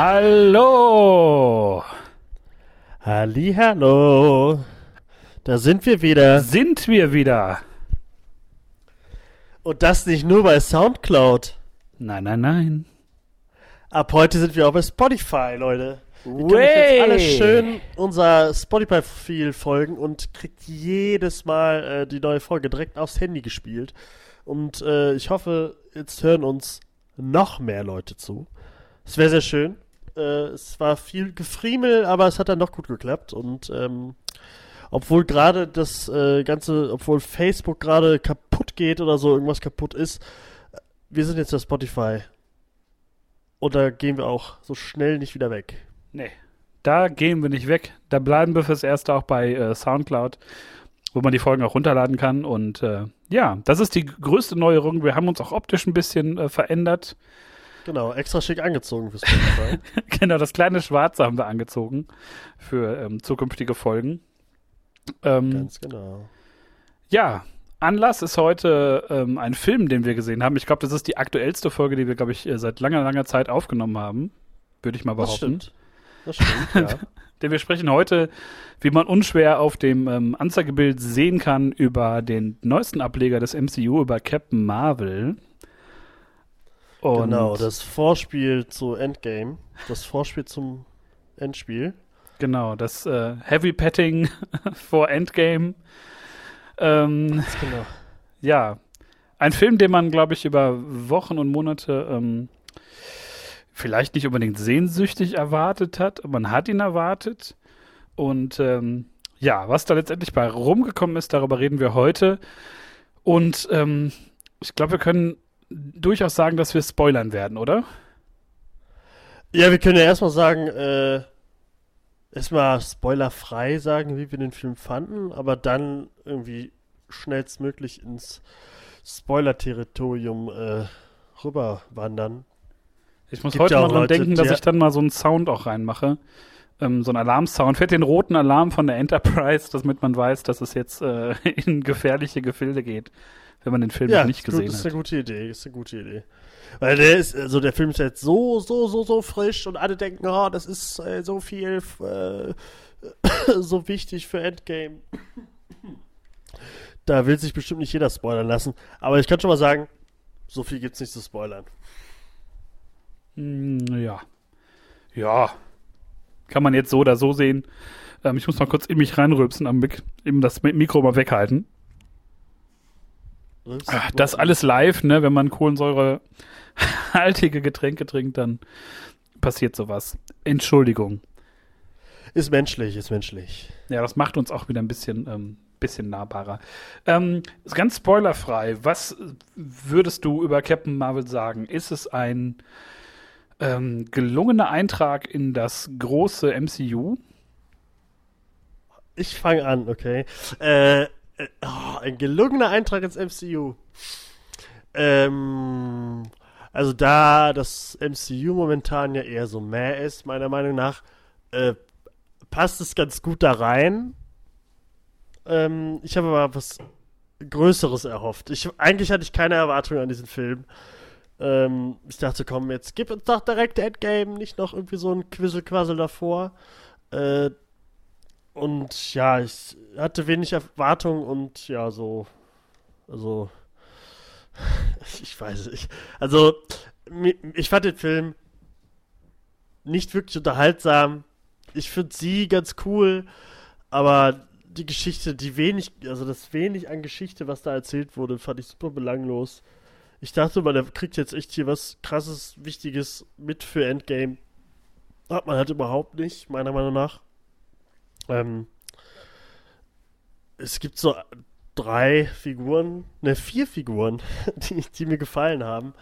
Hallo. Hallo. Da sind wir wieder. Sind wir wieder? Und das nicht nur bei Soundcloud. Nein, nein, nein. Ab heute sind wir auch bei Spotify, Leute. Ihr könnt euch jetzt alle schön unser Spotify-Profil folgen und kriegt jedes Mal äh, die neue Folge direkt aufs Handy gespielt. Und äh, ich hoffe, jetzt hören uns noch mehr Leute zu. Es wäre sehr schön. Äh, es war viel Gefriemel, aber es hat dann doch gut geklappt. Und ähm, obwohl gerade das äh, Ganze, obwohl Facebook gerade kaputt geht oder so, irgendwas kaputt ist, äh, wir sind jetzt bei Spotify. Und da gehen wir auch so schnell nicht wieder weg. Nee, da gehen wir nicht weg. Da bleiben wir fürs Erste auch bei äh, Soundcloud, wo man die Folgen auch runterladen kann. Und äh, ja, das ist die größte Neuerung. Wir haben uns auch optisch ein bisschen äh, verändert. Genau, extra schick angezogen fürs Spotify. genau, das kleine Schwarze haben wir angezogen für ähm, zukünftige Folgen. Ähm, Ganz genau. Ja, Anlass ist heute ähm, ein Film, den wir gesehen haben. Ich glaube, das ist die aktuellste Folge, die wir, glaube ich, äh, seit langer, langer Zeit aufgenommen haben. Würde ich mal behaupten. Das stimmt. Das stimmt, ja. Denn wir sprechen heute, wie man unschwer auf dem ähm, Anzeigebild sehen kann, über den neuesten Ableger des MCU, über Captain Marvel. Und genau, das Vorspiel zu Endgame. Das Vorspiel zum Endspiel. Genau, das äh, Heavy Petting vor Endgame. Ähm, genau. Ja, ein Film, den man, glaube ich, über Wochen und Monate ähm, vielleicht nicht unbedingt sehnsüchtig erwartet hat. Man hat ihn erwartet. Und ähm, ja, was da letztendlich bei rumgekommen ist, darüber reden wir heute. Und ähm, ich glaube, wir können durchaus sagen, dass wir spoilern werden, oder? Ja, wir können ja erstmal sagen, äh, erstmal spoilerfrei sagen, wie wir den Film fanden, aber dann irgendwie schnellstmöglich ins Spoiler-Territorium äh, rüberwandern. Ich muss Gibt heute ja mal dran Leute, denken, dass ich dann mal so einen Sound auch reinmache. Ähm, so einen Alarmsound. Fährt den roten Alarm von der Enterprise, damit man weiß, dass es jetzt äh, in gefährliche Gefilde geht, wenn man den Film ja, nicht gesehen gut, hat. Das ist eine gute Idee, ist eine gute Idee. Weil der ist, also der Film ist jetzt so, so, so, so frisch und alle denken, oh, das ist äh, so viel, äh, so wichtig für Endgame. Da will sich bestimmt nicht jeder spoilern lassen. Aber ich kann schon mal sagen, so viel gibt's nicht zu spoilern. Hm, ja. Ja. Kann man jetzt so oder so sehen. Ähm, ich muss mal kurz in mich reinrülpsen, am Mik eben das Mikro mal weghalten. Ach, das alles live, ne? Wenn man kohlensäurehaltige Getränke trinkt, dann passiert sowas. Entschuldigung. Ist menschlich, ist menschlich. Ja, das macht uns auch wieder ein bisschen, ähm, bisschen nahbarer. Ähm, ganz spoilerfrei, was würdest du über Captain Marvel sagen? Ist es ein ähm, gelungener Eintrag in das große MCU? Ich fange an, okay. Äh, äh, oh, ein gelungener Eintrag ins MCU. Ähm, also da das MCU momentan ja eher so mehr ist, meiner Meinung nach, äh, passt es ganz gut da rein. Ähm, ich habe aber was Größeres erhofft. Ich, eigentlich hatte ich keine Erwartungen an diesen Film. Ähm, ich dachte, komm, jetzt gib uns doch direkt Endgame, nicht noch irgendwie so ein Quisselquassel davor. Äh, und ja, ich hatte wenig Erwartung und ja, so. Also. Ich weiß nicht. Also, ich fand den Film nicht wirklich unterhaltsam. Ich finde sie ganz cool, aber die Geschichte, die wenig, also das wenig an Geschichte, was da erzählt wurde, fand ich super belanglos. Ich dachte mal, der kriegt jetzt echt hier was krasses, wichtiges mit für Endgame. Hat man halt überhaupt nicht, meiner Meinung nach. Ähm, es gibt so drei Figuren, ne, vier Figuren, die, die mir gefallen haben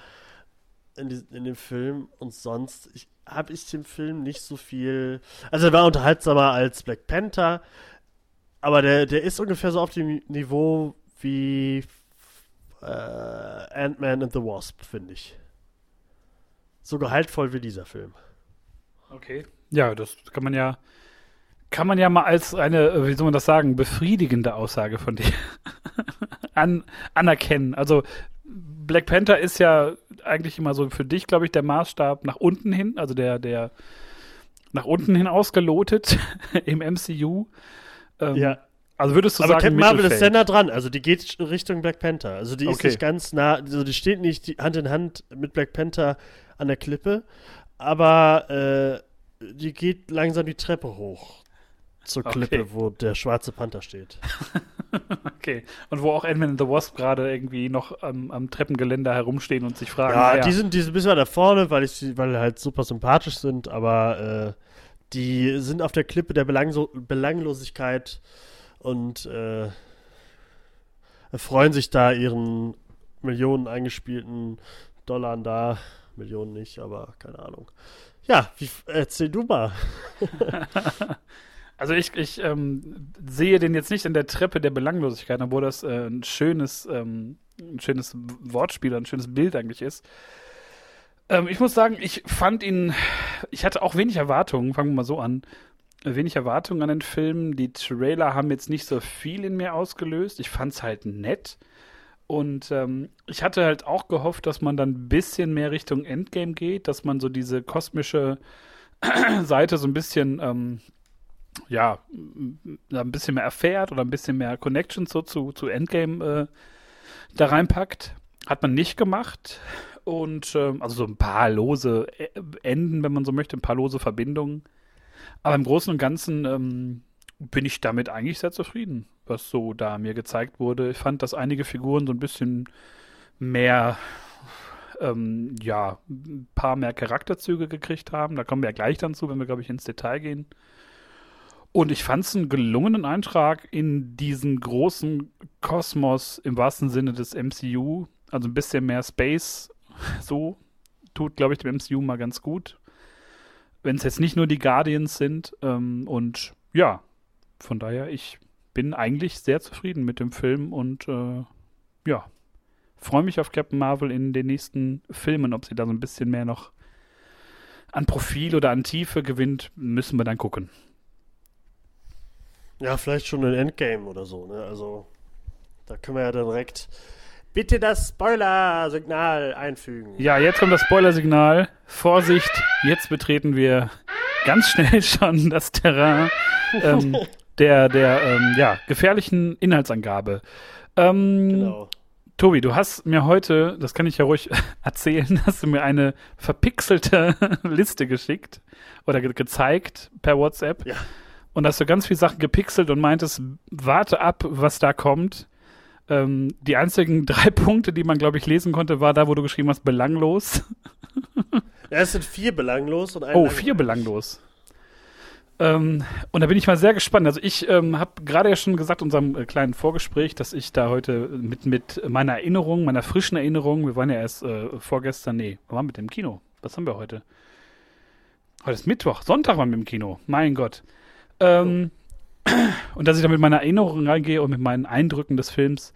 in, die, in dem Film. Und sonst habe ich dem Film nicht so viel. Also, er war unterhaltsamer als Black Panther, aber der, der ist ungefähr so auf dem Niveau wie äh, Ant-Man and the Wasp, finde ich. So gehaltvoll wie dieser Film. Okay. Ja, das kann man ja kann man ja mal als eine, wie soll man das sagen, befriedigende Aussage von dir an, anerkennen. Also Black Panther ist ja eigentlich immer so für dich, glaube ich, der Maßstab nach unten hin, also der, der nach unten hin ausgelotet im MCU. Ähm, ja. Also würdest du Aber sagen, Captain Marvel ist sehr nah dran. Also die geht Richtung Black Panther. Also die ist okay. nicht ganz nah, also die steht nicht Hand in Hand mit Black Panther an der Klippe, aber äh, die geht langsam die Treppe hoch zur Klippe, okay. wo der schwarze Panther steht. okay. Und wo auch Ant-Man and the Wasp gerade irgendwie noch am, am, Treppengeländer herumstehen und sich fragen. Ja, ja. die sind, die sind ein bisschen da vorne, weil, ich, weil halt super sympathisch sind, aber äh, die sind auf der Klippe der Belangso Belanglosigkeit und äh, freuen sich da ihren Millionen eingespielten Dollar da. Millionen nicht, aber keine Ahnung. Ja, wie, erzähl du mal. also ich, ich ähm, sehe den jetzt nicht in der Treppe der Belanglosigkeit, obwohl das äh, ein schönes, ähm, ein schönes Wortspiel, ein schönes Bild eigentlich ist. Ähm, ich muss sagen, ich fand ihn, ich hatte auch wenig Erwartungen, fangen wir mal so an. Wenig Erwartungen an den Film. Die Trailer haben jetzt nicht so viel in mir ausgelöst. Ich fand es halt nett. Und ähm, ich hatte halt auch gehofft, dass man dann ein bisschen mehr Richtung Endgame geht, dass man so diese kosmische Seite so ein bisschen, ähm, ja, ein bisschen mehr erfährt oder ein bisschen mehr Connections so zu, zu Endgame äh, da reinpackt. Hat man nicht gemacht. Und ähm, also so ein paar lose äh, Enden, wenn man so möchte, ein paar lose Verbindungen. Aber im Großen und Ganzen ähm, bin ich damit eigentlich sehr zufrieden, was so da mir gezeigt wurde. Ich fand, dass einige Figuren so ein bisschen mehr, ähm, ja, ein paar mehr Charakterzüge gekriegt haben. Da kommen wir ja gleich dann zu, wenn wir, glaube ich, ins Detail gehen. Und ich fand es einen gelungenen Eintrag in diesen großen Kosmos im wahrsten Sinne des MCU. Also ein bisschen mehr Space so tut, glaube ich, dem MCU mal ganz gut. Wenn es jetzt nicht nur die Guardians sind. Ähm, und ja, von daher, ich bin eigentlich sehr zufrieden mit dem Film und äh, ja, freue mich auf Captain Marvel in den nächsten Filmen. Ob sie da so ein bisschen mehr noch an Profil oder an Tiefe gewinnt, müssen wir dann gucken. Ja, vielleicht schon ein Endgame oder so, ne? Also, da können wir ja direkt Bitte das Spoiler-Signal einfügen. Ja, jetzt kommt das Spoiler-Signal. Vorsicht, jetzt betreten wir ganz schnell schon das Terrain ähm, der, der ähm, ja, gefährlichen Inhaltsangabe. Ähm, genau. Tobi, du hast mir heute, das kann ich ja ruhig erzählen, hast du mir eine verpixelte Liste geschickt oder ge gezeigt per WhatsApp. Ja. Und hast du ganz viele Sachen gepixelt und meintest, warte ab, was da kommt. Ähm, die einzigen drei Punkte, die man, glaube ich, lesen konnte, war da, wo du geschrieben hast, belanglos. ja, es sind vier belanglos und ein. Oh, vier belanglos. Ähm, und da bin ich mal sehr gespannt. Also ich ähm, habe gerade ja schon gesagt, in unserem äh, kleinen Vorgespräch, dass ich da heute mit, mit meiner Erinnerung, meiner frischen Erinnerung, wir waren ja erst äh, vorgestern, nee, wir waren mit dem Kino. Was haben wir heute? Heute ist Mittwoch, Sonntag waren wir im Kino. Mein Gott. Ähm, und dass ich da mit meiner Erinnerung reingehe und mit meinen Eindrücken des Films.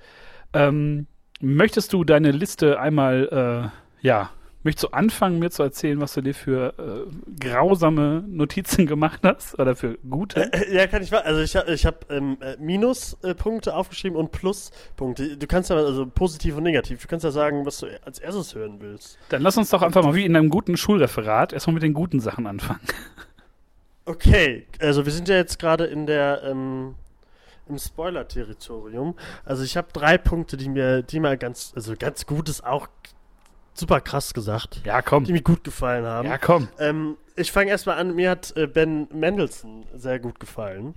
Ähm, möchtest du deine Liste einmal, äh, ja, möchtest du anfangen, mir zu erzählen, was du dir für äh, grausame Notizen gemacht hast oder für gute? Äh, ja, kann ich mal. Also ich habe ich hab, ähm, äh, Minuspunkte aufgeschrieben und Pluspunkte. Du kannst ja also positiv und negativ. Du kannst ja sagen, was du als erstes hören willst. Dann lass uns doch einfach mal wie in einem guten Schulreferat erstmal mit den guten Sachen anfangen. Okay, also wir sind ja jetzt gerade in der ähm, im Spoiler-Territorium. Also ich habe drei Punkte, die mir, die mal ganz, also ganz gut ist auch super krass gesagt. Ja, komm. Die mir gut gefallen haben. Ja, komm. Ähm, ich fange erstmal an, mir hat äh, Ben Mendelssohn sehr gut gefallen.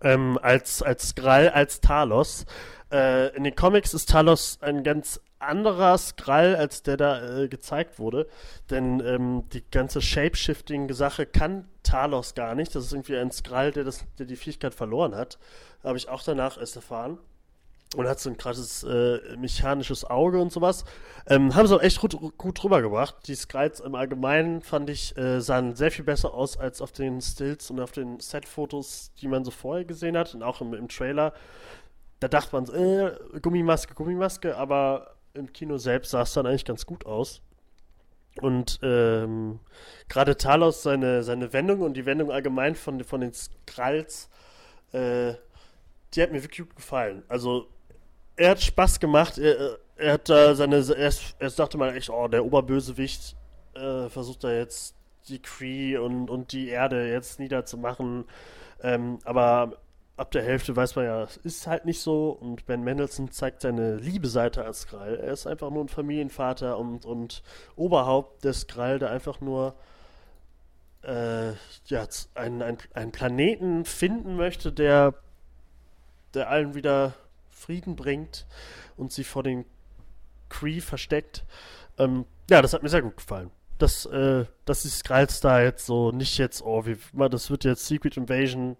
Ähm, als, als Grall, als Talos. Äh, in den Comics ist Talos ein ganz anderer Skrall, als der da äh, gezeigt wurde. Denn ähm, die ganze Shapeshifting-Sache kann Talos gar nicht. Das ist irgendwie ein Skrall, der, das, der die Fähigkeit verloren hat. Habe ich auch danach erst erfahren. Und hat so ein krasses äh, mechanisches Auge und sowas. Ähm, haben sie auch echt gut, gut rübergebracht. Die Skrulls im Allgemeinen fand ich, äh, sahen sehr viel besser aus als auf den Stills und auf den Set-Fotos, die man so vorher gesehen hat. Und auch im, im Trailer. Da dachte man, äh, Gummimaske, Gummimaske, aber im Kino selbst sah es dann eigentlich ganz gut aus. Und ähm, gerade Talos, seine, seine Wendung und die Wendung allgemein von, von den Skrulls, äh, die hat mir wirklich gut gefallen. Also, er hat Spaß gemacht. Er, er hat da seine, erst, erst dachte man echt, oh, der Oberbösewicht äh, versucht da jetzt die Cree und, und die Erde jetzt niederzumachen. Ähm, aber ab der Hälfte weiß man ja, es ist halt nicht so. Und Ben Mendelssohn zeigt seine liebe Seite als Skrall. Er ist einfach nur ein Familienvater und, und Oberhaupt des Skrall, der einfach nur äh, ja, einen, einen, einen Planeten finden möchte, der, der allen wieder Frieden bringt und sie vor den Cree versteckt. Ähm, ja, das hat mir sehr gut gefallen dass, äh, dass die Skrulls da jetzt so nicht jetzt, oh, wie, das wird jetzt Secret Invasion,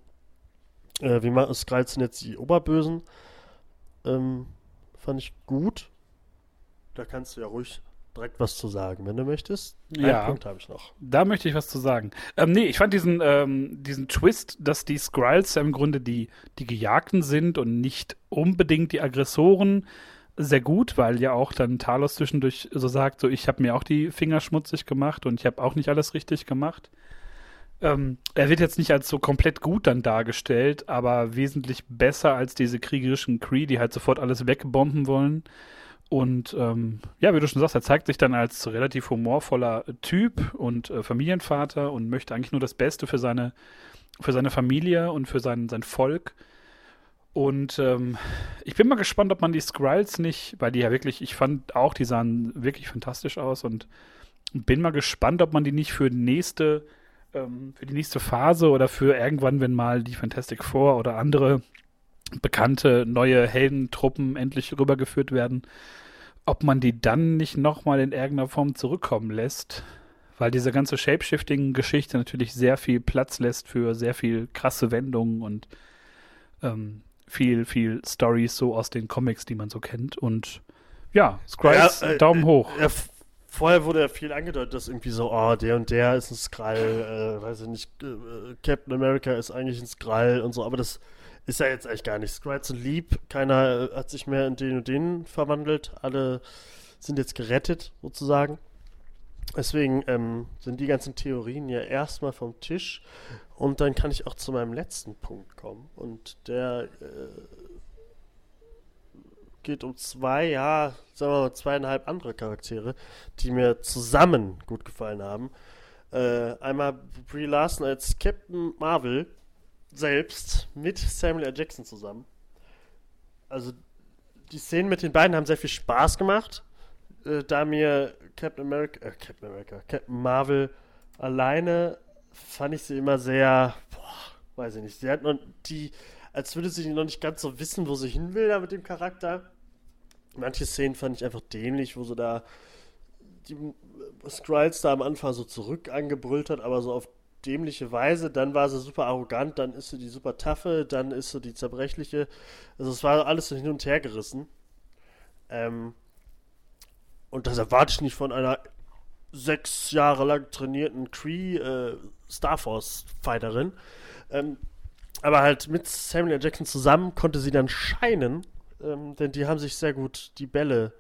äh, wie machen Skrulls sind jetzt die Oberbösen. Ähm, fand ich gut. Da kannst du ja ruhig direkt was zu sagen, wenn du möchtest. Ja. Einen Punkt habe ich noch. Da möchte ich was zu sagen. Ähm, nee, ich fand diesen, ähm, diesen Twist, dass die Skrulls ja im Grunde die, die Gejagten sind und nicht unbedingt die Aggressoren sehr gut, weil ja auch dann Talos zwischendurch so sagt, so ich habe mir auch die Finger schmutzig gemacht und ich habe auch nicht alles richtig gemacht. Ähm, er wird jetzt nicht als so komplett gut dann dargestellt, aber wesentlich besser als diese kriegerischen Cree, die halt sofort alles wegbomben wollen. Und ähm, ja, wie du schon sagst, er zeigt sich dann als relativ humorvoller Typ und äh, Familienvater und möchte eigentlich nur das Beste für seine, für seine Familie und für sein, sein Volk. Und ähm, ich bin mal gespannt, ob man die Skrulls nicht, weil die ja wirklich, ich fand auch, die sahen wirklich fantastisch aus und bin mal gespannt, ob man die nicht für nächste, ähm, für die nächste Phase oder für irgendwann, wenn mal die Fantastic Four oder andere bekannte neue Heldentruppen endlich rübergeführt werden, ob man die dann nicht nochmal in irgendeiner Form zurückkommen lässt. Weil diese ganze Shapeshifting-Geschichte natürlich sehr viel Platz lässt für sehr viel krasse Wendungen und ähm, viel, viel Stories so aus den Comics, die man so kennt. Und ja, Skrulls, ja, äh, Daumen hoch. Vorher wurde ja viel angedeutet, dass irgendwie so, oh, der und der ist ein Skrull, äh, weiß ich nicht, äh, Captain America ist eigentlich ein Skrull und so, aber das ist ja jetzt eigentlich gar nicht. Skrulls sind lieb, keiner äh, hat sich mehr in den und den verwandelt, alle sind jetzt gerettet, sozusagen. Deswegen ähm, sind die ganzen Theorien ja erstmal vom Tisch. Und dann kann ich auch zu meinem letzten Punkt kommen. Und der äh, geht um zwei, ja, sagen wir mal zweieinhalb andere Charaktere, die mir zusammen gut gefallen haben. Äh, einmal Brie Larson als Captain Marvel selbst mit Samuel L. Jackson zusammen. Also die Szenen mit den beiden haben sehr viel Spaß gemacht. Äh, da mir Captain America, äh, Captain America, Captain Marvel alleine fand ich sie immer sehr, boah, weiß ich nicht. Sie hat noch die, als würde sie noch nicht ganz so wissen, wo sie hin will da mit dem Charakter. Manche Szenen fand ich einfach dämlich, wo sie da die Skrulls da am Anfang so zurück angebrüllt hat, aber so auf dämliche Weise. Dann war sie super arrogant, dann ist sie die super taffe, dann ist sie die zerbrechliche. Also es war alles so hin und her gerissen. Ähm, und das erwarte ich nicht von einer sechs Jahre lang trainierten Cree äh, Star Force Fighterin. Ähm, aber halt mit Samuel L. Jackson zusammen konnte sie dann scheinen, ähm, denn die haben sich sehr gut die Bälle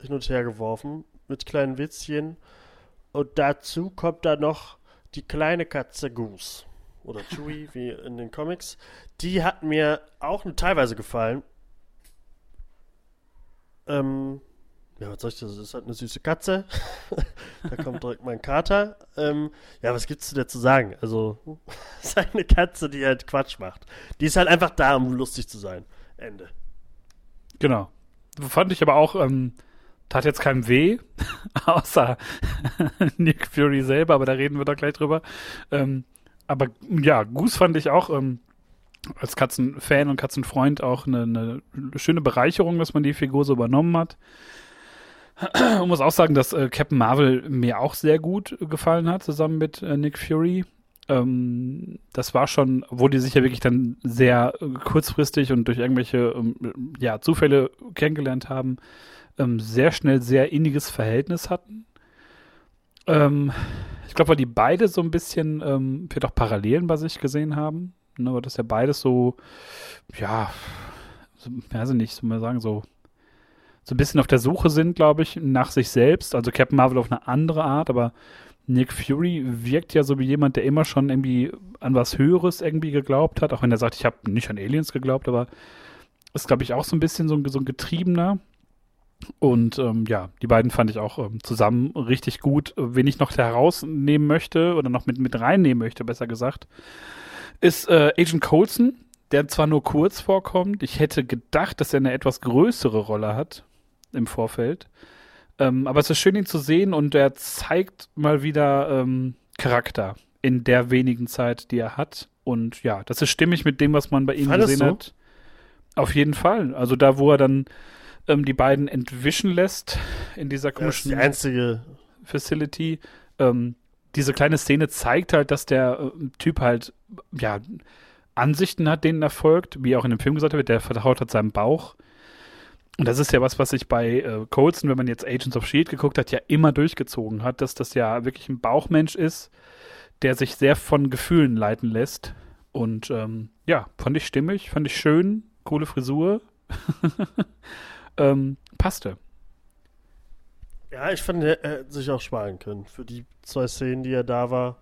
hin und her geworfen mit kleinen Witzchen. Und dazu kommt dann noch die kleine Katze Goose oder Chewie wie in den Comics. Die hat mir auch teilweise gefallen. Ähm, ja, was soll ich das? Das ist halt eine süße Katze. da kommt direkt mein Kater. Ähm, ja, was gibt's dir zu sagen? Also, es ist halt eine Katze, die halt Quatsch macht. Die ist halt einfach da, um lustig zu sein. Ende. Genau. Fand ich aber auch, ähm, tat jetzt keinem weh, außer Nick Fury selber, aber da reden wir da gleich drüber. Ähm, aber ja, Goose fand ich auch ähm, als Katzenfan und Katzenfreund auch eine, eine schöne Bereicherung, dass man die Figur so übernommen hat. Ich muss auch sagen, dass äh, Captain Marvel mir auch sehr gut gefallen hat, zusammen mit äh, Nick Fury. Ähm, das war schon, wo die sich ja wirklich dann sehr äh, kurzfristig und durch irgendwelche ähm, ja, Zufälle kennengelernt haben, ähm, sehr schnell sehr inniges Verhältnis hatten. Ähm, ich glaube, weil die beide so ein bisschen ähm, vielleicht auch Parallelen bei sich gesehen haben. Ne, aber dass ja beides so, ja, so, weiß ich nicht, so mal sagen, so so ein bisschen auf der Suche sind, glaube ich, nach sich selbst. Also Captain Marvel auf eine andere Art, aber Nick Fury wirkt ja so wie jemand, der immer schon irgendwie an was Höheres irgendwie geglaubt hat, auch wenn er sagt, ich habe nicht an Aliens geglaubt, aber ist, glaube ich, auch so ein bisschen so ein, so ein Getriebener. Und ähm, ja, die beiden fand ich auch ähm, zusammen richtig gut. Wen ich noch herausnehmen möchte oder noch mit, mit reinnehmen möchte, besser gesagt, ist äh, Agent Coulson, der zwar nur kurz vorkommt. Ich hätte gedacht, dass er eine etwas größere Rolle hat im Vorfeld. Ähm, aber es ist schön, ihn zu sehen und er zeigt mal wieder ähm, Charakter in der wenigen Zeit, die er hat. Und ja, das ist stimmig mit dem, was man bei ihm gesehen so? hat. Auf jeden Fall. Also da, wo er dann ähm, die beiden entwischen lässt in dieser komischen die einzige Facility. Ähm, diese kleine Szene zeigt halt, dass der äh, Typ halt ja Ansichten hat, denen er folgt, wie auch in dem Film gesagt wird, der vertraut hat seinem Bauch. Und das ist ja was, was sich bei äh, Colson, wenn man jetzt Agents of Shield geguckt hat, ja immer durchgezogen hat, dass das ja wirklich ein Bauchmensch ist, der sich sehr von Gefühlen leiten lässt. Und ähm, ja, fand ich stimmig, fand ich schön, coole Frisur. ähm, passte. Ja, ich fand, er hätte sich auch sparen können für die zwei Szenen, die er da war.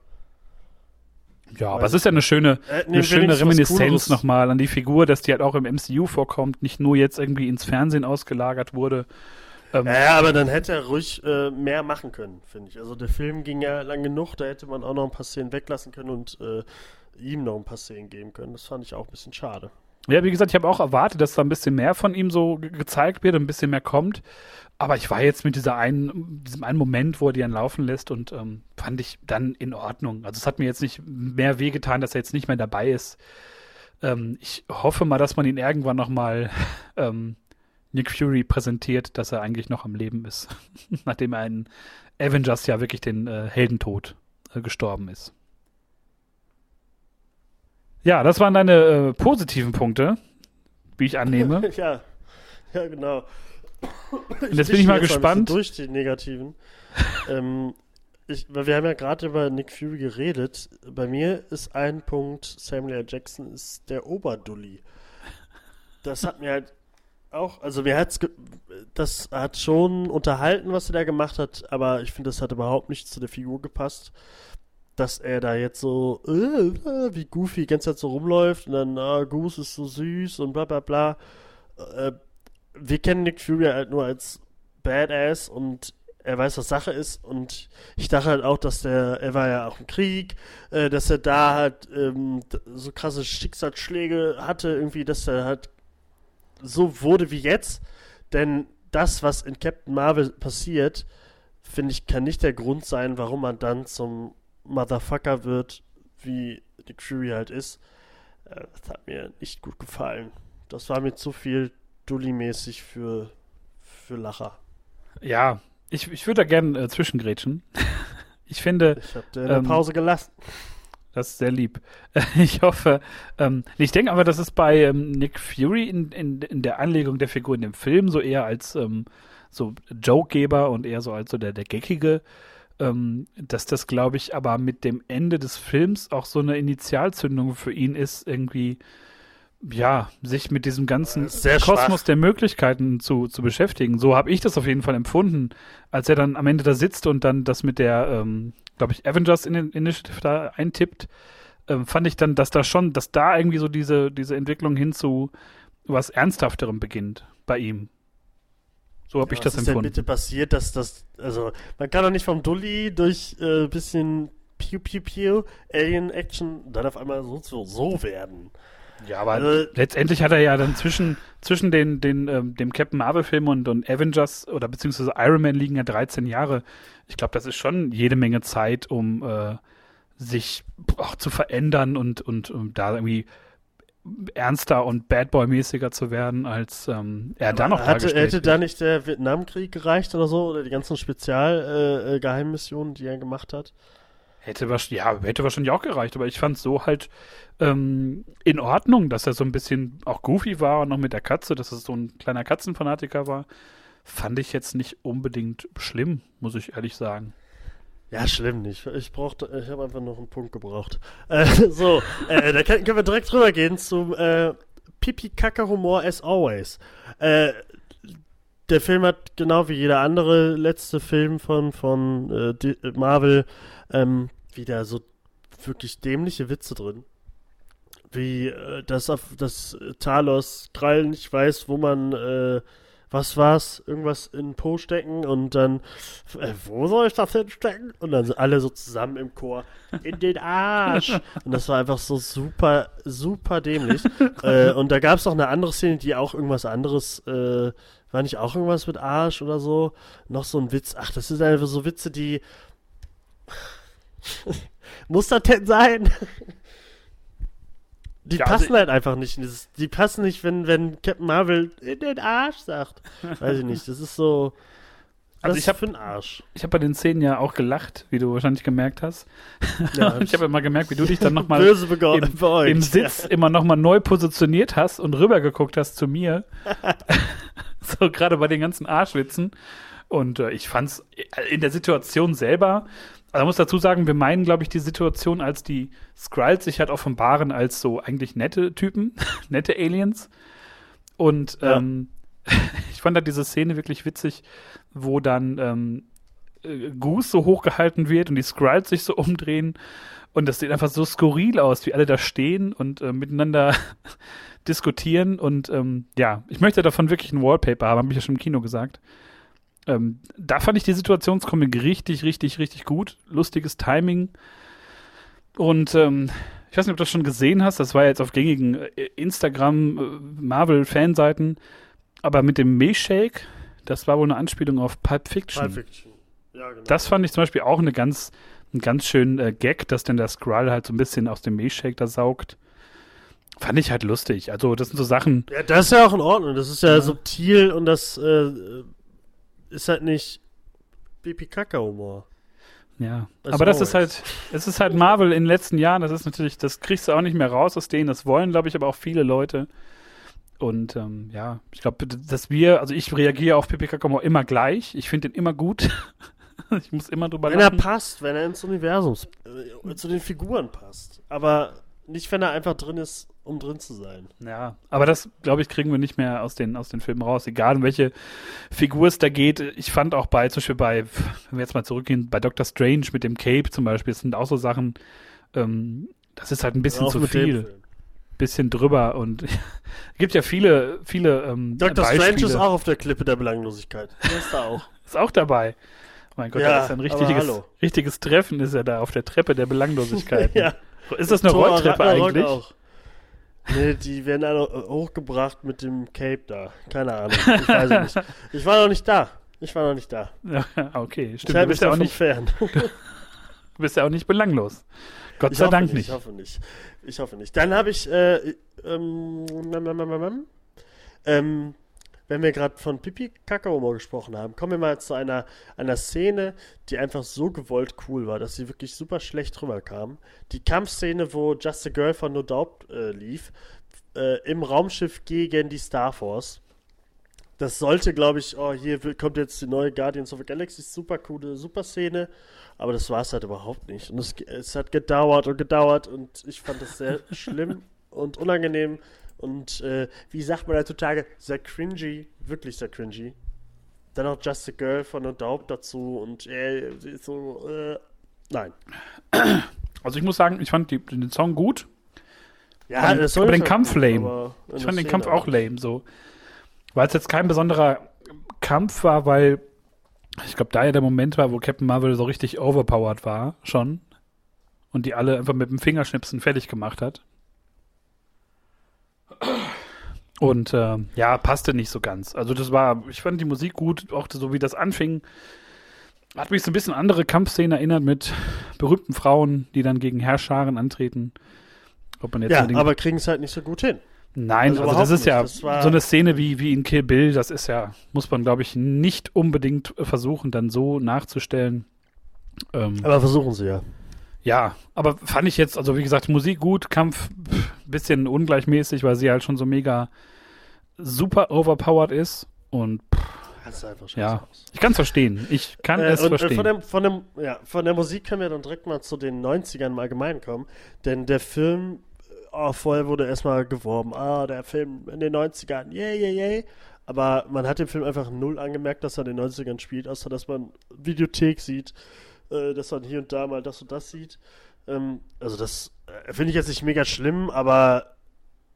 Ja, aber es ist ja eine schöne, äh, eine schöne Reminiszenz nochmal an die Figur, dass die halt auch im MCU vorkommt, nicht nur jetzt irgendwie ins Fernsehen ausgelagert wurde. Ähm, ja, aber dann hätte er ruhig äh, mehr machen können, finde ich. Also der Film ging ja lang genug, da hätte man auch noch ein paar Szenen weglassen können und äh, ihm noch ein paar Szenen geben können. Das fand ich auch ein bisschen schade. Ja, wie gesagt, ich habe auch erwartet, dass da ein bisschen mehr von ihm so gezeigt wird, ein bisschen mehr kommt. Aber ich war jetzt mit dieser einen, diesem einen Moment, wo er die dann laufen lässt und ähm, fand ich dann in Ordnung. Also es hat mir jetzt nicht mehr wehgetan, dass er jetzt nicht mehr dabei ist. Ähm, ich hoffe mal, dass man ihn irgendwann nochmal ähm, Nick Fury präsentiert, dass er eigentlich noch am Leben ist. Nachdem er in Avengers ja wirklich den äh, Heldentod äh, gestorben ist. Ja, das waren deine äh, positiven Punkte, wie ich annehme. ja, ja, genau. Und jetzt bin ich mal gespannt. Durch die negativen. ähm, ich, weil wir haben ja gerade über Nick Fury geredet. Bei mir ist ein Punkt, Samuel L. Jackson ist der Oberdulli. Das hat mir halt auch, also mir hat's, das hat schon unterhalten, was er da gemacht hat, aber ich finde, das hat überhaupt nicht zu der Figur gepasst, dass er da jetzt so, äh, wie Goofy die ganze Zeit so rumläuft und dann, ah, Goose ist so süß und bla bla bla. Äh, wir kennen Nick Fury halt nur als Badass und er weiß, was Sache ist und ich dachte halt auch, dass der, er war ja auch im Krieg, äh, dass er da halt ähm, so krasse Schicksalsschläge hatte, irgendwie, dass er halt so wurde wie jetzt, denn das, was in Captain Marvel passiert, finde ich, kann nicht der Grund sein, warum man dann zum Motherfucker wird, wie Nick Fury halt ist. Äh, das hat mir nicht gut gefallen. Das war mir zu viel Dully-mäßig für, für Lacher. Ja, ich, ich würde da gerne äh, zwischengrätschen. ich finde. Ich habe dir eine ähm, Pause gelassen. Das ist sehr lieb. Ich hoffe, ähm, ich denke aber, dass es bei ähm, Nick Fury in, in, in der Anlegung der Figur in dem Film so eher als ähm, so Jokegeber und eher so als so der, der Geckige, ähm, dass das, glaube ich, aber mit dem Ende des Films auch so eine Initialzündung für ihn ist, irgendwie ja, sich mit diesem ganzen Kosmos schwach. der Möglichkeiten zu, zu beschäftigen. So habe ich das auf jeden Fall empfunden, als er dann am Ende da sitzt und dann das mit der, ähm, glaube ich, Avengers Initiative da eintippt, ähm, fand ich dann, dass da schon, dass da irgendwie so diese, diese Entwicklung hin zu was Ernsthafterem beginnt bei ihm. So habe ja, ich das empfunden. Was ist denn bitte passiert, dass das, also man kann doch nicht vom Dulli durch äh, bisschen Pew Pew Pew Alien Action dann auf einmal so, so, so werden. Ja, aber also, letztendlich hat er ja dann zwischen, zwischen den, den, ähm, dem Captain Marvel-Film und, und Avengers oder beziehungsweise Iron Man liegen ja 13 Jahre. Ich glaube, das ist schon jede Menge Zeit, um äh, sich auch zu verändern und, und um da irgendwie ernster und Bad Boy-mäßiger zu werden, als ähm, er da noch hatte, Hätte da nicht der Vietnamkrieg gereicht oder so? Oder die ganzen Spezial-Geheimmissionen, äh, äh die er gemacht hat? Hätte, ja, hätte wahrscheinlich auch gereicht, aber ich fand es so halt ähm, in Ordnung, dass er so ein bisschen auch goofy war und noch mit der Katze, dass es so ein kleiner Katzenfanatiker war. Fand ich jetzt nicht unbedingt schlimm, muss ich ehrlich sagen. Ja, schlimm nicht. Ich brauchte, ich habe einfach noch einen Punkt gebraucht. Äh, so, äh, da können, wir direkt rübergehen zum äh, Pipi-Kacke-Humor as always. Äh, der Film hat genau wie jeder andere letzte Film von, von äh, Marvel ähm, wieder so wirklich dämliche Witze drin. Wie, äh, dass, auf, dass Talos Krall nicht weiß, wo man, äh, was war's, irgendwas in den Po stecken und dann, äh, wo soll ich das hinstecken? Und dann sind alle so zusammen im Chor, in den Arsch. Und das war einfach so super, super dämlich. äh, und da gab es noch eine andere Szene, die auch irgendwas anderes, äh, war nicht auch irgendwas mit Arsch oder so? Noch so ein Witz. Ach, das sind einfach so Witze, die. Muss das denn sein? Die ja, passen also halt einfach nicht. Die passen nicht, wenn, wenn Captain Marvel in den Arsch sagt. Weiß ich nicht. Das ist so. Also ich habe für einen Arsch. Ich habe bei den Szenen ja auch gelacht, wie du wahrscheinlich gemerkt hast. Ja, ich habe immer gemerkt, wie du dich dann nochmal im, im Sitz ja. immer nochmal neu positioniert hast und rübergeguckt hast zu mir. so gerade bei den ganzen Arschwitzen. Und äh, ich fand's in der Situation selber also man muss dazu sagen, wir meinen, glaube ich, die Situation, als die Skrulls sich halt offenbaren als so eigentlich nette Typen, nette Aliens. Und ja. ähm, ich fand halt diese Szene wirklich witzig, wo dann ähm, äh, Goose so hochgehalten wird und die Skrulls sich so umdrehen. Und das sieht einfach so skurril aus, wie alle da stehen und äh, miteinander diskutieren. Und ähm, ja, ich möchte davon wirklich ein Wallpaper haben, habe ich ja schon im Kino gesagt. Ähm, da fand ich die Situationskomik richtig, richtig, richtig gut. Lustiges Timing. Und ähm, ich weiß nicht, ob du das schon gesehen hast. Das war jetzt auf gängigen äh, Instagram, äh, Marvel-Fanseiten. Aber mit dem Milchshake, das war wohl eine Anspielung auf Pulp Fiction. Pulp Fiction. Ja, genau. Das fand ich zum Beispiel auch eine ganz, einen ganz schönen äh, Gag, dass denn der Skrull halt so ein bisschen aus dem Milchshake da saugt. Fand ich halt lustig. Also, das sind so Sachen. Ja, das ist ja auch in Ordnung. Das ist ja, ja. subtil und das äh, ist halt nicht Pipi-Kaka-Humor. Ja, As aber das ist halt, es ist halt Marvel in den letzten Jahren, das ist natürlich, das kriegst du auch nicht mehr raus aus denen, das wollen, glaube ich, aber auch viele Leute. Und ähm, ja, ich glaube, dass wir, also ich reagiere auf Pipi Kaka immer gleich, ich finde den immer gut. ich muss immer drüber Wenn lachen. er passt, wenn er ins Universum, äh, zu den Figuren passt. Aber nicht, wenn er einfach drin ist, um drin zu sein. Ja, aber das, glaube ich, kriegen wir nicht mehr aus den, aus den Filmen raus. Egal, um welche Figur es da geht. Ich fand auch bei, zum Beispiel bei, wenn wir jetzt mal zurückgehen, bei Doctor Strange mit dem Cape zum Beispiel, das sind auch so Sachen, ähm, das ist halt ein bisschen zu viel. Bisschen drüber und es gibt ja viele, viele ähm, Dr. Strange ist auch auf der Klippe der Belanglosigkeit. Der ist da auch. ist auch dabei. Mein Gott, ja, das ist ein richtiges, richtiges Treffen, ist er da auf der Treppe der Belanglosigkeit. ja. Ist das eine Thor Rolltreppe eigentlich? Auch. Nee, die werden alle hochgebracht mit dem Cape da. Keine Ahnung. Ich weiß es nicht. Ich war noch nicht da. Ich war noch nicht da. Okay, stimmt. Du bist ja auch nicht fern. du bist ja auch nicht belanglos. Gott ich sei Dank nicht, nicht. Ich hoffe nicht. Ich hoffe nicht. Dann habe ich äh, ähm, ähm, wenn wir gerade von Pipi Kakaomo gesprochen haben, kommen wir mal zu einer, einer Szene, die einfach so gewollt cool war, dass sie wirklich super schlecht rüberkam. Die Kampfszene, wo Just a Girl von No Doubt äh, lief, äh, im Raumschiff gegen die Star Force. Das sollte, glaube ich, oh, hier kommt jetzt die neue Guardians of the Galaxy, super coole, super Szene. Aber das war es halt überhaupt nicht. Und es, es hat gedauert und gedauert und ich fand das sehr schlimm und unangenehm und äh, wie sagt man heutzutage, sehr cringy, wirklich sehr cringy. Dann noch Just a Girl von Adopt dazu und äh, so, äh, nein. Also ich muss sagen, ich fand die, den Song gut. Ja, aber, das aber den Kampf lame. Ich fand den Kampf auch lame, so. Weil es jetzt kein besonderer Kampf war, weil ich glaube, da ja der Moment war, wo Captain Marvel so richtig overpowered war, schon. Und die alle einfach mit dem Fingerschnipsen fertig gemacht hat. Und äh, ja, passte nicht so ganz. Also das war, ich fand die Musik gut, auch so wie das anfing. Hat mich so ein bisschen an andere Kampfszenen erinnert mit berühmten Frauen, die dann gegen Herrscharen antreten. ja, aber kriegen es halt nicht so gut hin. Nein, also, also das ist nicht. ja das so eine Szene wie, wie in Kill Bill, das ist ja, muss man glaube ich nicht unbedingt versuchen, dann so nachzustellen. Ähm, aber versuchen sie ja. Ja, aber fand ich jetzt, also wie gesagt, Musik gut, Kampf pff, bisschen ungleichmäßig, weil sie halt schon so mega super overpowered ist und pff, ja, aus. ich kann es verstehen. Ich kann äh, es und, äh, verstehen. Von, dem, von, dem, ja, von der Musik können wir dann direkt mal zu den 90ern im Allgemeinen kommen, denn der Film, oh, vorher wurde erstmal geworben, ah, der Film in den 90ern, yay, yay, yay. Aber man hat dem Film einfach null angemerkt, dass er in den 90ern spielt, außer dass man Videothek sieht äh, dass man hier und da mal das und das sieht. Ähm, also das äh, finde ich jetzt nicht mega schlimm, aber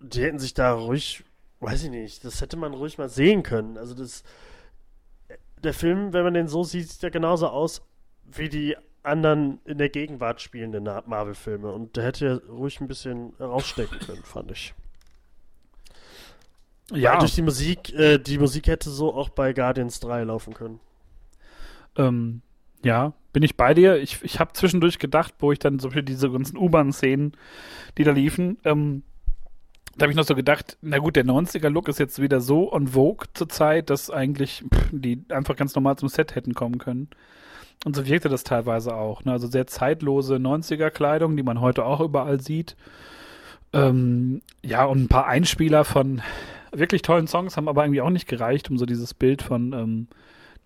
die hätten sich da ruhig weiß ich nicht, das hätte man ruhig mal sehen können. Also das, der Film, wenn man den so sieht, sieht ja genauso aus wie die anderen in der Gegenwart spielenden Marvel-Filme. Und der hätte ja ruhig ein bisschen rausstecken können, fand ich. Ja. Weil durch die Musik, äh, die Musik hätte so auch bei Guardians 3 laufen können. Ähm, ja, bin ich bei dir. Ich, ich habe zwischendurch gedacht, wo ich dann so diese ganzen U-Bahn-Szenen, die da liefen, ähm, da habe ich noch so gedacht, na gut, der 90er-Look ist jetzt wieder so on vogue zur Zeit, dass eigentlich pff, die einfach ganz normal zum Set hätten kommen können. Und so wirkte das teilweise auch. Ne? Also sehr zeitlose 90er-Kleidung, die man heute auch überall sieht. Ähm, ja, und ein paar Einspieler von wirklich tollen Songs haben aber irgendwie auch nicht gereicht, um so dieses Bild von ähm,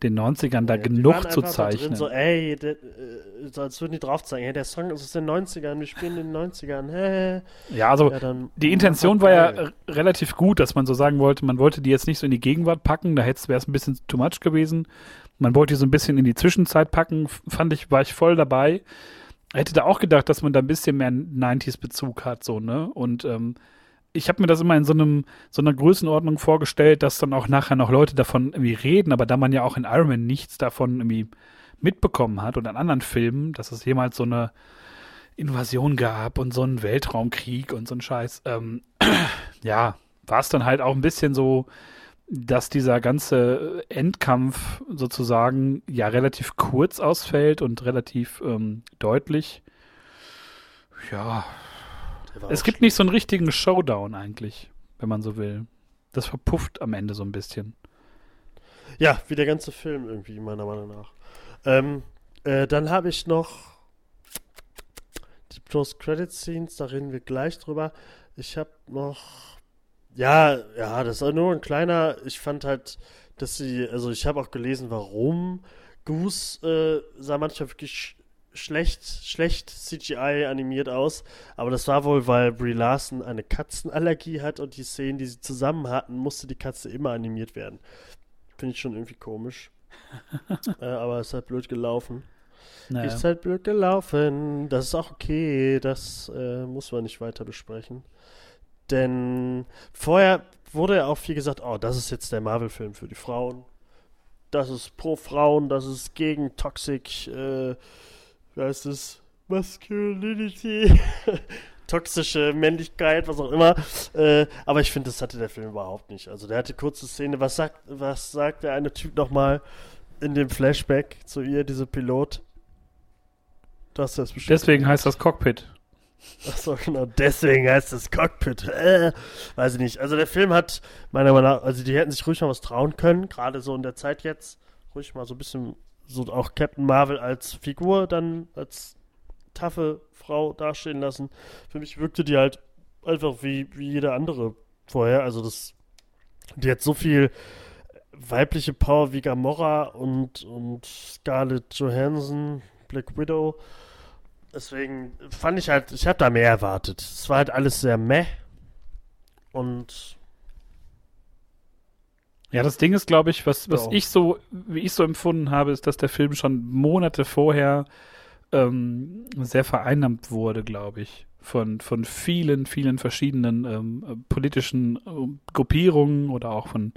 den 90ern da ja, genug zu zeichnen. So, ey, de, äh, als würden die drauf zeigen, hey, der Song ist aus den 90ern, wir spielen in den 90ern, hä? Ja, also ja, dann, die Intention war ja relativ gut, dass man so sagen wollte, man wollte die jetzt nicht so in die Gegenwart packen, da wäre es ein bisschen too much gewesen. Man wollte die so ein bisschen in die Zwischenzeit packen, fand ich, war ich voll dabei. Hätte da auch gedacht, dass man da ein bisschen mehr 90s-Bezug hat, so, ne? Und ähm, ich habe mir das immer in so einem so einer Größenordnung vorgestellt, dass dann auch nachher noch Leute davon irgendwie reden, aber da man ja auch in Iron Man nichts davon irgendwie mitbekommen hat und in anderen Filmen, dass es jemals so eine Invasion gab und so einen Weltraumkrieg und so ein Scheiß, ähm, ja, war es dann halt auch ein bisschen so, dass dieser ganze Endkampf sozusagen ja relativ kurz ausfällt und relativ ähm, deutlich. Ja, es gibt schlimm. nicht so einen richtigen Showdown eigentlich, wenn man so will. Das verpufft am Ende so ein bisschen. Ja, wie der ganze Film irgendwie, meiner Meinung nach. Ähm, äh, dann habe ich noch die Post-Credit-Scenes, da reden wir gleich drüber. Ich habe noch, ja, ja, das ist nur ein kleiner, ich fand halt, dass sie, also ich habe auch gelesen, warum Goose äh, sah manchmal wirklich schlecht, schlecht CGI animiert aus. Aber das war wohl, weil Brie Larson eine Katzenallergie hat und die Szenen, die sie zusammen hatten, musste die Katze immer animiert werden. Finde ich schon irgendwie komisch. äh, aber es ist halt blöd gelaufen. Naja. Ist halt blöd gelaufen. Das ist auch okay. Das äh, muss man nicht weiter besprechen. Denn vorher wurde ja auch viel gesagt, oh, das ist jetzt der Marvel-Film für die Frauen. Das ist pro Frauen, das ist gegen Toxic, äh, wie heißt es? Masculinity. Toxische Männlichkeit, was auch immer. Äh, aber ich finde, das hatte der Film überhaupt nicht. Also der hatte kurze Szene. Was sagt, was sagt der eine Typ nochmal in dem Flashback zu ihr, diese Pilot? Das ist bestimmt. Deswegen heißt das Cockpit. Achso, genau, deswegen heißt das Cockpit. Äh, weiß ich nicht. Also der Film hat, meiner Meinung nach, also die hätten sich ruhig mal was trauen können, gerade so in der Zeit jetzt. Ruhig mal so ein bisschen so auch Captain Marvel als Figur dann als taffe Frau dastehen lassen. Für mich wirkte die halt einfach wie, wie jede andere vorher. Also das, die hat so viel weibliche Power wie Gamora und, und Scarlett Johansson, Black Widow. Deswegen fand ich halt, ich habe da mehr erwartet. Es war halt alles sehr meh. Und ja, das Ding ist, glaube ich, was, was ich so, wie ich so empfunden habe, ist, dass der Film schon Monate vorher ähm, sehr vereinnahmt wurde, glaube ich. Von, von vielen, vielen verschiedenen ähm, politischen äh, Gruppierungen oder auch von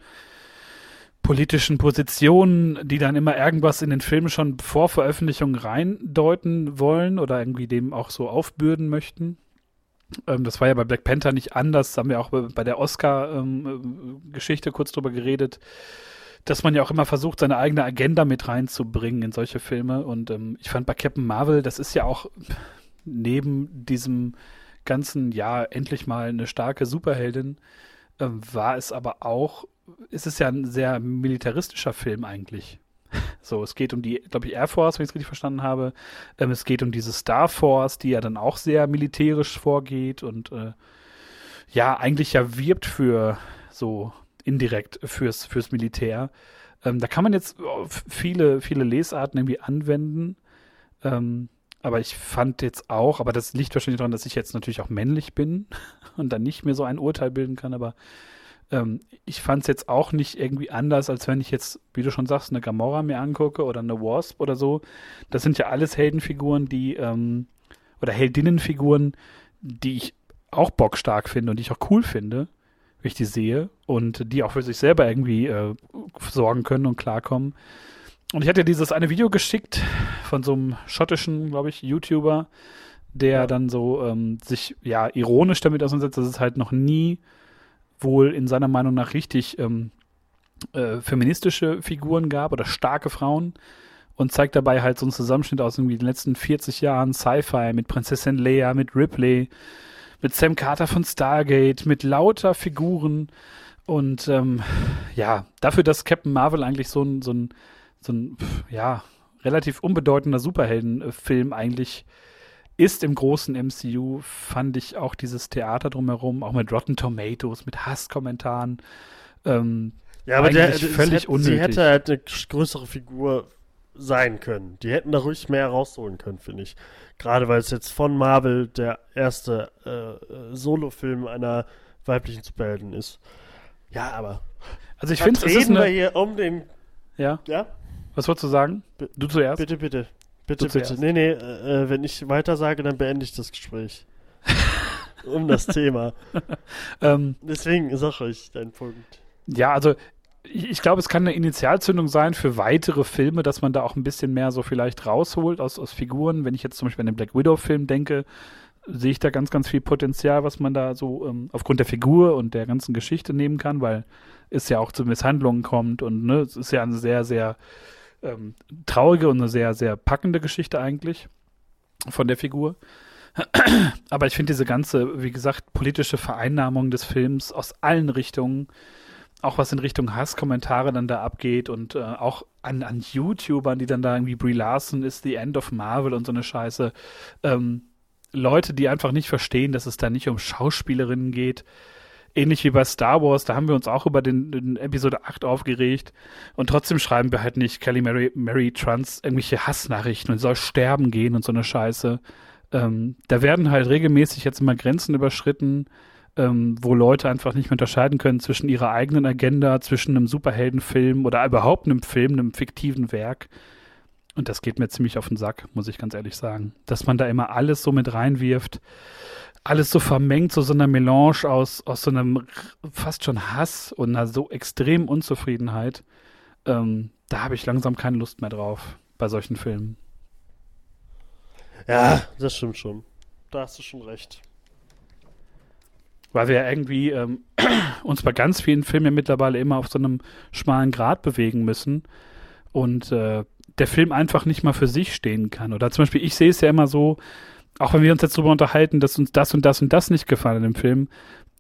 politischen Positionen, die dann immer irgendwas in den Film schon vor Veröffentlichung reindeuten wollen oder irgendwie dem auch so aufbürden möchten. Ähm, das war ja bei Black Panther nicht anders. Da haben wir auch bei der Oscar-Geschichte ähm, kurz drüber geredet, dass man ja auch immer versucht, seine eigene Agenda mit reinzubringen in solche Filme. Und ähm, ich fand bei Captain Marvel, das ist ja auch neben diesem ganzen, ja, endlich mal eine starke Superheldin, äh, war es aber auch, ist es ja ein sehr militaristischer Film eigentlich. So, es geht um die, glaube ich, Air Force, wenn ich es richtig verstanden habe. Ähm, es geht um diese Star Force, die ja dann auch sehr militärisch vorgeht und äh, ja, eigentlich ja wirbt für so indirekt fürs, fürs Militär. Ähm, da kann man jetzt viele, viele Lesarten irgendwie anwenden. Ähm, aber ich fand jetzt auch, aber das liegt wahrscheinlich daran, dass ich jetzt natürlich auch männlich bin und dann nicht mehr so ein Urteil bilden kann, aber ähm, ich fand es jetzt auch nicht irgendwie anders, als wenn ich jetzt, wie du schon sagst, eine Gamora mir angucke oder eine Wasp oder so. Das sind ja alles Heldenfiguren, die, ähm, oder Heldinnenfiguren, die ich auch bockstark finde und die ich auch cool finde. wenn ich die sehe und die auch für sich selber irgendwie äh, sorgen können und klarkommen. Und ich hatte dieses eine Video geschickt von so einem schottischen, glaube ich, YouTuber, der ja. dann so ähm, sich ja ironisch damit auseinandersetzt, dass es halt noch nie wohl in seiner Meinung nach richtig ähm, äh, feministische Figuren gab oder starke Frauen und zeigt dabei halt so einen Zusammenschnitt aus irgendwie den letzten 40 Jahren Sci-Fi mit Prinzessin Leia, mit Ripley, mit Sam Carter von Stargate, mit lauter Figuren und ähm, ja, dafür, dass Captain Marvel eigentlich so ein, so ein, so ein ja, relativ unbedeutender Superheldenfilm eigentlich ist im großen MCU, fand ich auch dieses Theater drumherum, auch mit Rotten Tomatoes, mit Hasskommentaren, ähm, ja, aber der, völlig hätte, unnötig. Sie hätte halt eine größere Figur sein können. Die hätten da ruhig mehr rausholen können, finde ich. Gerade weil es jetzt von Marvel der erste äh, Solo-Film einer weiblichen Superhelden ist. Ja, aber. Also ich finde, es ist eine... wir hier um den. Ja. Ja. Was wolltest du sagen? Du zuerst. Bitte, bitte. Bitte, bitte. Nee, nee, äh, äh, wenn ich weiter sage, dann beende ich das Gespräch. um das Thema. ähm, Deswegen sag ich deinen Punkt. Ja, also ich glaube, es kann eine Initialzündung sein für weitere Filme, dass man da auch ein bisschen mehr so vielleicht rausholt aus, aus Figuren. Wenn ich jetzt zum Beispiel an den Black Widow-Film denke, sehe ich da ganz, ganz viel Potenzial, was man da so ähm, aufgrund der Figur und der ganzen Geschichte nehmen kann, weil es ja auch zu Misshandlungen kommt und ne, es ist ja eine sehr, sehr ähm, traurige und eine sehr, sehr packende Geschichte eigentlich von der Figur. Aber ich finde diese ganze, wie gesagt, politische Vereinnahmung des Films aus allen Richtungen auch was in Richtung Hasskommentare dann da abgeht und äh, auch an, an YouTubern, die dann da irgendwie Brie Larson ist the end of Marvel und so eine Scheiße. Ähm, Leute, die einfach nicht verstehen, dass es da nicht um Schauspielerinnen geht. Ähnlich wie bei Star Wars, da haben wir uns auch über den, den Episode 8 aufgeregt und trotzdem schreiben wir halt nicht Kelly Mary, Mary Trans irgendwelche Hassnachrichten und soll sterben gehen und so eine Scheiße. Ähm, da werden halt regelmäßig jetzt immer Grenzen überschritten ähm, wo Leute einfach nicht mehr unterscheiden können zwischen ihrer eigenen Agenda, zwischen einem Superheldenfilm oder überhaupt einem Film, einem fiktiven Werk. Und das geht mir ziemlich auf den Sack, muss ich ganz ehrlich sagen. Dass man da immer alles so mit reinwirft, alles so vermengt, so so einer Melange aus, aus so einem fast schon Hass und einer so extremen Unzufriedenheit. Ähm, da habe ich langsam keine Lust mehr drauf bei solchen Filmen. Ja, das stimmt schon. Da hast du schon recht weil wir ja irgendwie ähm, uns bei ganz vielen Filmen ja mittlerweile immer auf so einem schmalen Grat bewegen müssen und äh, der Film einfach nicht mal für sich stehen kann. Oder zum Beispiel, ich sehe es ja immer so, auch wenn wir uns jetzt darüber unterhalten, dass uns das und das und das nicht gefallen in dem Film.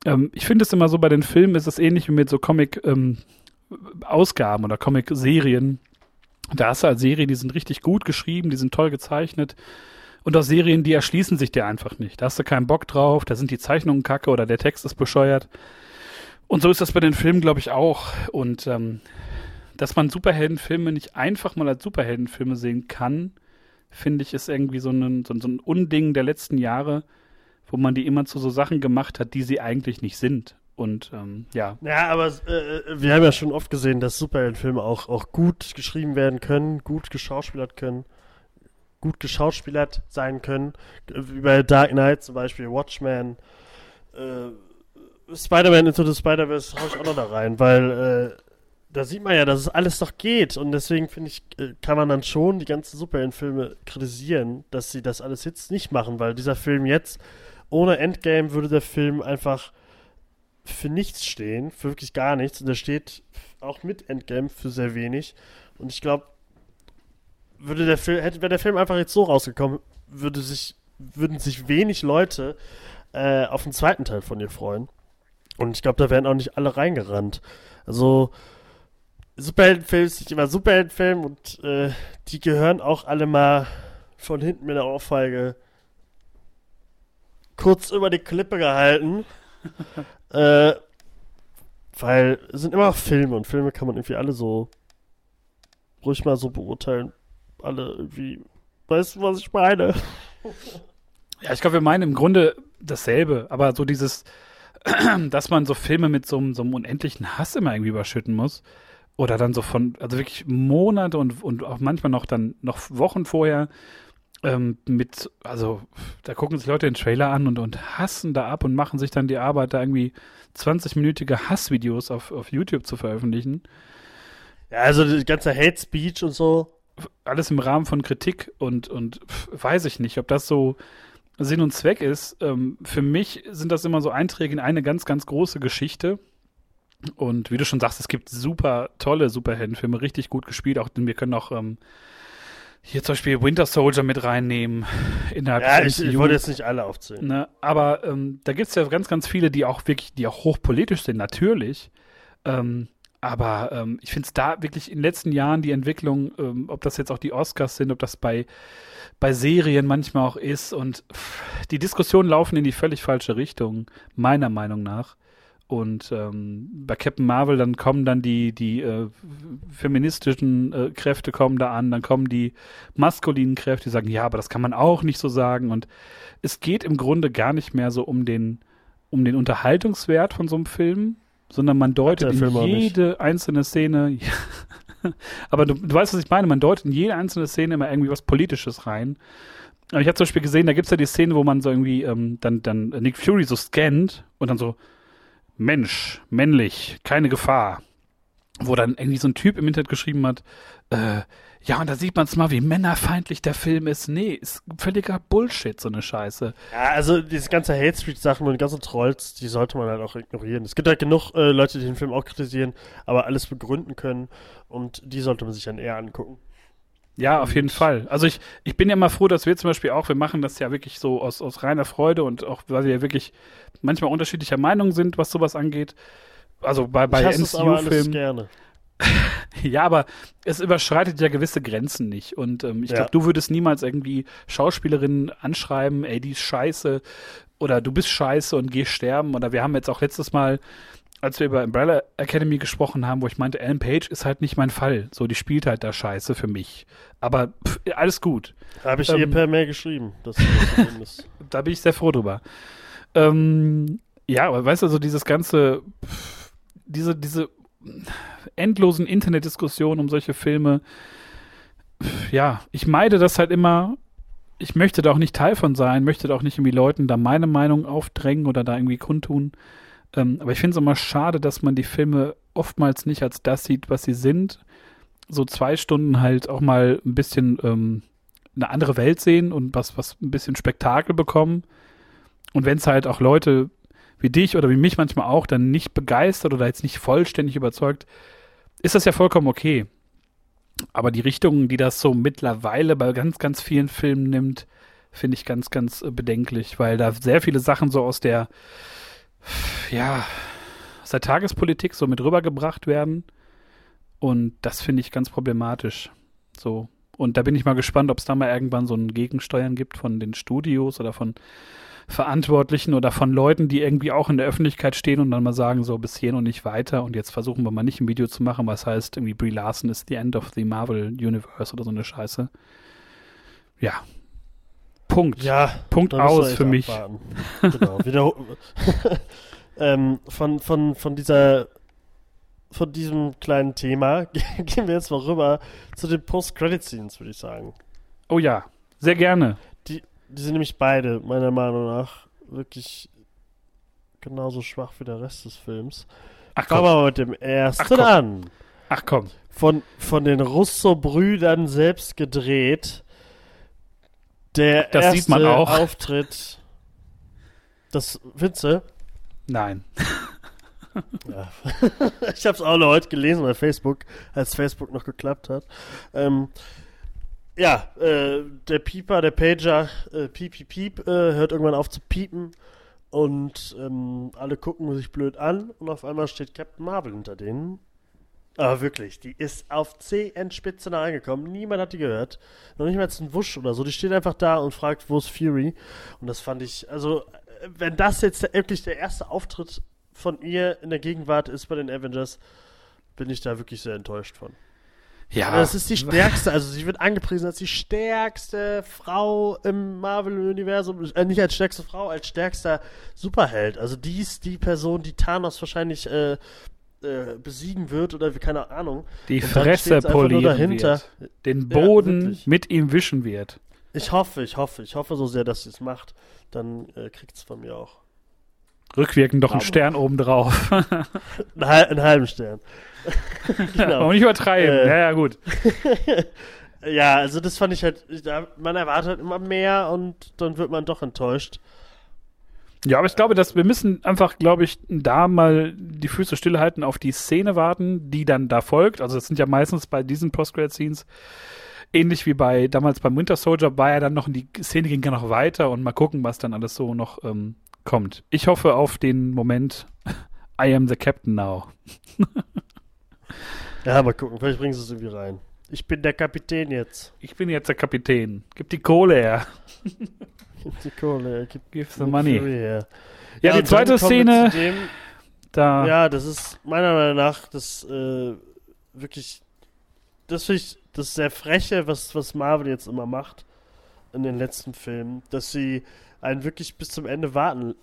Ähm, ich finde es immer so, bei den Filmen ist es ähnlich wie mit so Comic-Ausgaben ähm, oder Comic-Serien. Da hast du halt Serien, die sind richtig gut geschrieben, die sind toll gezeichnet und auch Serien, die erschließen sich dir einfach nicht. Da hast du keinen Bock drauf, da sind die Zeichnungen kacke oder der Text ist bescheuert. Und so ist das bei den Filmen, glaube ich, auch. Und ähm, dass man Superheldenfilme nicht einfach mal als Superheldenfilme sehen kann, finde ich, ist irgendwie so ein, so, ein Unding der letzten Jahre, wo man die immer zu so Sachen gemacht hat, die sie eigentlich nicht sind. Und ähm, ja. Ja, aber äh, wir haben ja schon oft gesehen, dass Superheldenfilme auch, auch gut geschrieben werden können, gut geschauspielert können gut geschauspielert sein können. Wie bei Dark Knight zum Beispiel, Watchmen, äh, Spider-Man Into the Spider-Verse hau ich auch noch da rein, weil äh, da sieht man ja, dass es alles doch geht und deswegen finde ich, äh, kann man dann schon die ganzen Superheldenfilme kritisieren, dass sie das alles jetzt nicht machen, weil dieser Film jetzt ohne Endgame würde der Film einfach für nichts stehen, für wirklich gar nichts und der steht auch mit Endgame für sehr wenig und ich glaube, würde der Film, hätte, wäre der Film einfach jetzt so rausgekommen, würde sich, würden sich wenig Leute äh, auf den zweiten Teil von ihr freuen. Und ich glaube, da wären auch nicht alle reingerannt. Also, Superheldenfilm ist nicht immer Superheldenfilm und äh, die gehören auch alle mal von hinten mit der Ohrfeige kurz über die Klippe gehalten. äh, weil es sind immer Filme und Filme kann man irgendwie alle so ruhig mal so beurteilen, alle irgendwie. Weißt du, was ich meine? Ja, ich glaube, wir meinen im Grunde dasselbe, aber so dieses, dass man so Filme mit so, so einem unendlichen Hass immer irgendwie überschütten muss. Oder dann so von, also wirklich Monate und, und auch manchmal noch dann noch Wochen vorher ähm, mit, also da gucken sich Leute den Trailer an und, und hassen da ab und machen sich dann die Arbeit, da irgendwie 20-minütige Hassvideos auf, auf YouTube zu veröffentlichen. Ja, also das ganze Hate Speech und so. Alles im Rahmen von Kritik und, und weiß ich nicht, ob das so Sinn und Zweck ist. Ähm, für mich sind das immer so Einträge in eine ganz, ganz große Geschichte. Und wie du schon sagst, es gibt super tolle Superheldenfilme, richtig gut gespielt. Auch wir können auch ähm, hier zum Beispiel Winter Soldier mit reinnehmen. Innerhalb ja, ich, ich wollte jetzt nicht alle aufzählen. Ne? Aber ähm, da gibt es ja ganz, ganz viele, die auch wirklich, die auch hochpolitisch sind, natürlich. Ähm, aber ähm, ich finde es da wirklich in den letzten Jahren die Entwicklung, ähm, ob das jetzt auch die Oscars sind, ob das bei, bei Serien manchmal auch ist und pff, die Diskussionen laufen in die völlig falsche Richtung, meiner Meinung nach. Und ähm, bei Captain Marvel, dann kommen dann die, die äh, feministischen äh, Kräfte kommen da an, dann kommen die maskulinen Kräfte, die sagen, ja, aber das kann man auch nicht so sagen. Und es geht im Grunde gar nicht mehr so um den, um den Unterhaltungswert von so einem Film, sondern man deutet in jede einzelne Szene, aber du, du weißt, was ich meine, man deutet in jede einzelne Szene immer irgendwie was Politisches rein. Aber ich habe zum Beispiel gesehen, da gibt es ja die Szene, wo man so irgendwie ähm, dann, dann Nick Fury so scannt und dann so, Mensch, männlich, keine Gefahr. Wo dann irgendwie so ein Typ im Internet geschrieben hat, äh, ja, und da sieht man es mal, wie männerfeindlich der Film ist. Nee, ist völliger Bullshit, so eine Scheiße. Ja, also diese ganze Hate Street Sachen und ganzen Trolls, die sollte man halt auch ignorieren. Es gibt halt genug äh, Leute, die den Film auch kritisieren, aber alles begründen können und die sollte man sich dann eher angucken. Ja, auf jeden Fall. Also ich, ich bin ja mal froh, dass wir zum Beispiel auch, wir machen das ja wirklich so aus, aus reiner Freude und auch, weil wir ja wirklich manchmal unterschiedlicher Meinung sind, was sowas angeht. Also bei, bei MCU-Filmen. ja, aber es überschreitet ja gewisse Grenzen nicht. Und ähm, ich ja. glaube, du würdest niemals irgendwie Schauspielerinnen anschreiben, ey, die ist scheiße oder du bist scheiße und geh sterben. Oder wir haben jetzt auch letztes Mal als wir über Umbrella Academy gesprochen haben, wo ich meinte, Ellen Page ist halt nicht mein Fall. So, die spielt halt da scheiße für mich. Aber pff, alles gut. Habe ich ähm, ihr per Mail geschrieben. Das da bin ich sehr froh drüber. Ähm, ja, aber weißt du, so dieses ganze, pff, diese, diese endlosen Internetdiskussionen um solche Filme, pff, ja, ich meide das halt immer. Ich möchte da auch nicht Teil von sein, möchte da auch nicht irgendwie Leuten da meine Meinung aufdrängen oder da irgendwie kundtun. Ähm, aber ich finde es immer schade, dass man die Filme oftmals nicht als das sieht, was sie sind. So zwei Stunden halt auch mal ein bisschen ähm, eine andere Welt sehen und was, was ein bisschen Spektakel bekommen. Und wenn es halt auch Leute wie dich oder wie mich manchmal auch dann nicht begeistert oder jetzt nicht vollständig überzeugt, ist das ja vollkommen okay. Aber die Richtung, die das so mittlerweile bei ganz, ganz vielen Filmen nimmt, finde ich ganz, ganz äh, bedenklich, weil da sehr viele Sachen so aus der ja, aus der Tagespolitik so mit rübergebracht werden. Und das finde ich ganz problematisch. So. Und da bin ich mal gespannt, ob es da mal irgendwann so ein Gegensteuern gibt von den Studios oder von Verantwortlichen oder von Leuten, die irgendwie auch in der Öffentlichkeit stehen und dann mal sagen, so bis hier und nicht weiter und jetzt versuchen wir mal nicht ein Video zu machen, was heißt irgendwie Brie Larson ist the end of the Marvel Universe oder so eine Scheiße. Ja. Punkt. Ja. Punkt aus für mich. Genau. Wieder ähm, von, von, von dieser von diesem kleinen Thema gehen wir jetzt mal rüber zu den Post-Credit-Scenes, würde ich sagen. Oh ja, sehr gerne. Die, die sind nämlich beide, meiner Meinung nach, wirklich genauso schwach wie der Rest des Films. Ach komm. Fangen wir mit dem ersten Ach, an. Ach komm. Von, von den Russo-Brüdern selbst gedreht. Der das erste sieht man auch. Auftritt. Das, Witze, Nein. ja. ich habe es auch noch heute gelesen bei Facebook, als Facebook noch geklappt hat. Ähm, ja, äh, der Pieper, der Pager, äh, piep, piep, piep, äh, hört irgendwann auf zu piepen und ähm, alle gucken sich blöd an und auf einmal steht Captain Marvel hinter denen. Aber wirklich, die ist auf CN-Spitze da angekommen. Niemand hat die gehört. Noch nicht mal jetzt ein Wusch oder so. Die steht einfach da und fragt, wo ist Fury? Und das fand ich, also wenn das jetzt wirklich der erste Auftritt von ihr in der Gegenwart ist bei den Avengers, bin ich da wirklich sehr enttäuscht von. Ja. Das ist die stärkste, also sie wird angepriesen als die stärkste Frau im Marvel-Universum. Äh, nicht als stärkste Frau, als stärkster Superheld. Also die ist die Person, die Thanos wahrscheinlich äh, äh, besiegen wird oder keine Ahnung. Die Fresse polieren wird. Den Boden ja, mit ihm wischen wird. Ich hoffe, ich hoffe, ich hoffe so sehr, dass sie es macht. Dann äh, kriegt es von mir auch. Rückwirkend doch einen Stern obendrauf. einen, einen halben Stern. genau. Und nicht übertreiben. Äh, ja, ja, gut. ja, also das fand ich halt, man erwartet immer mehr und dann wird man doch enttäuscht. Ja, aber ich glaube, dass wir müssen einfach, glaube ich, da mal die Füße stillhalten, auf die Szene warten, die dann da folgt. Also das sind ja meistens bei diesen Post-Credit-Scenes ähnlich wie bei damals beim Winter Soldier war ja dann noch, die Szene ging ja noch weiter und mal gucken, was dann alles so noch ähm, kommt. Ich hoffe auf den Moment I am the Captain now. ja, mal gucken, vielleicht bringen sie es irgendwie rein. Ich bin der Kapitän jetzt. Ich bin jetzt der Kapitän. Gib die Kohle her. Gib die Kohle. Gib, Give the money. Ja, ja, die zweite Szene. Dem, da. Ja, das ist meiner Meinung nach das äh, wirklich. Das finde ich das sehr freche, was, was Marvel jetzt immer macht in den letzten Filmen, dass sie einen wirklich bis zum Ende warten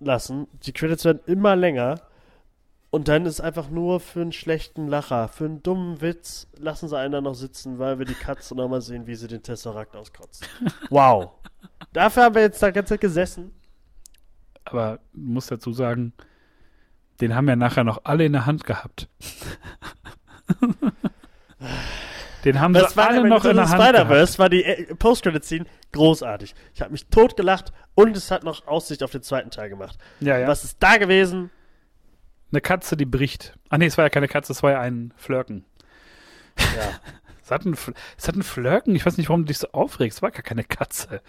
lassen. Die Credits werden immer länger. Und dann ist einfach nur für einen schlechten Lacher, für einen dummen Witz, lassen sie einen da noch sitzen, weil wir die Katze noch mal sehen, wie sie den Tesseract auskotzen. Wow. Dafür haben wir jetzt da ganze Zeit gesessen. Aber muss dazu sagen, den haben wir nachher noch alle in der Hand gehabt. Den haben das sie alle noch in der Hand Spider-Verse war die äh, Post-Credit-Scene großartig. Ich habe mich totgelacht und es hat noch Aussicht auf den zweiten Teil gemacht. Ja, ja. Was ist da gewesen? Eine Katze, die bricht. Ach nee, es war ja keine Katze, es war ja ein Flirken. Ja. es, hat ein, es hat ein Flirken. Ich weiß nicht, warum du dich so aufregst. Es war gar keine Katze.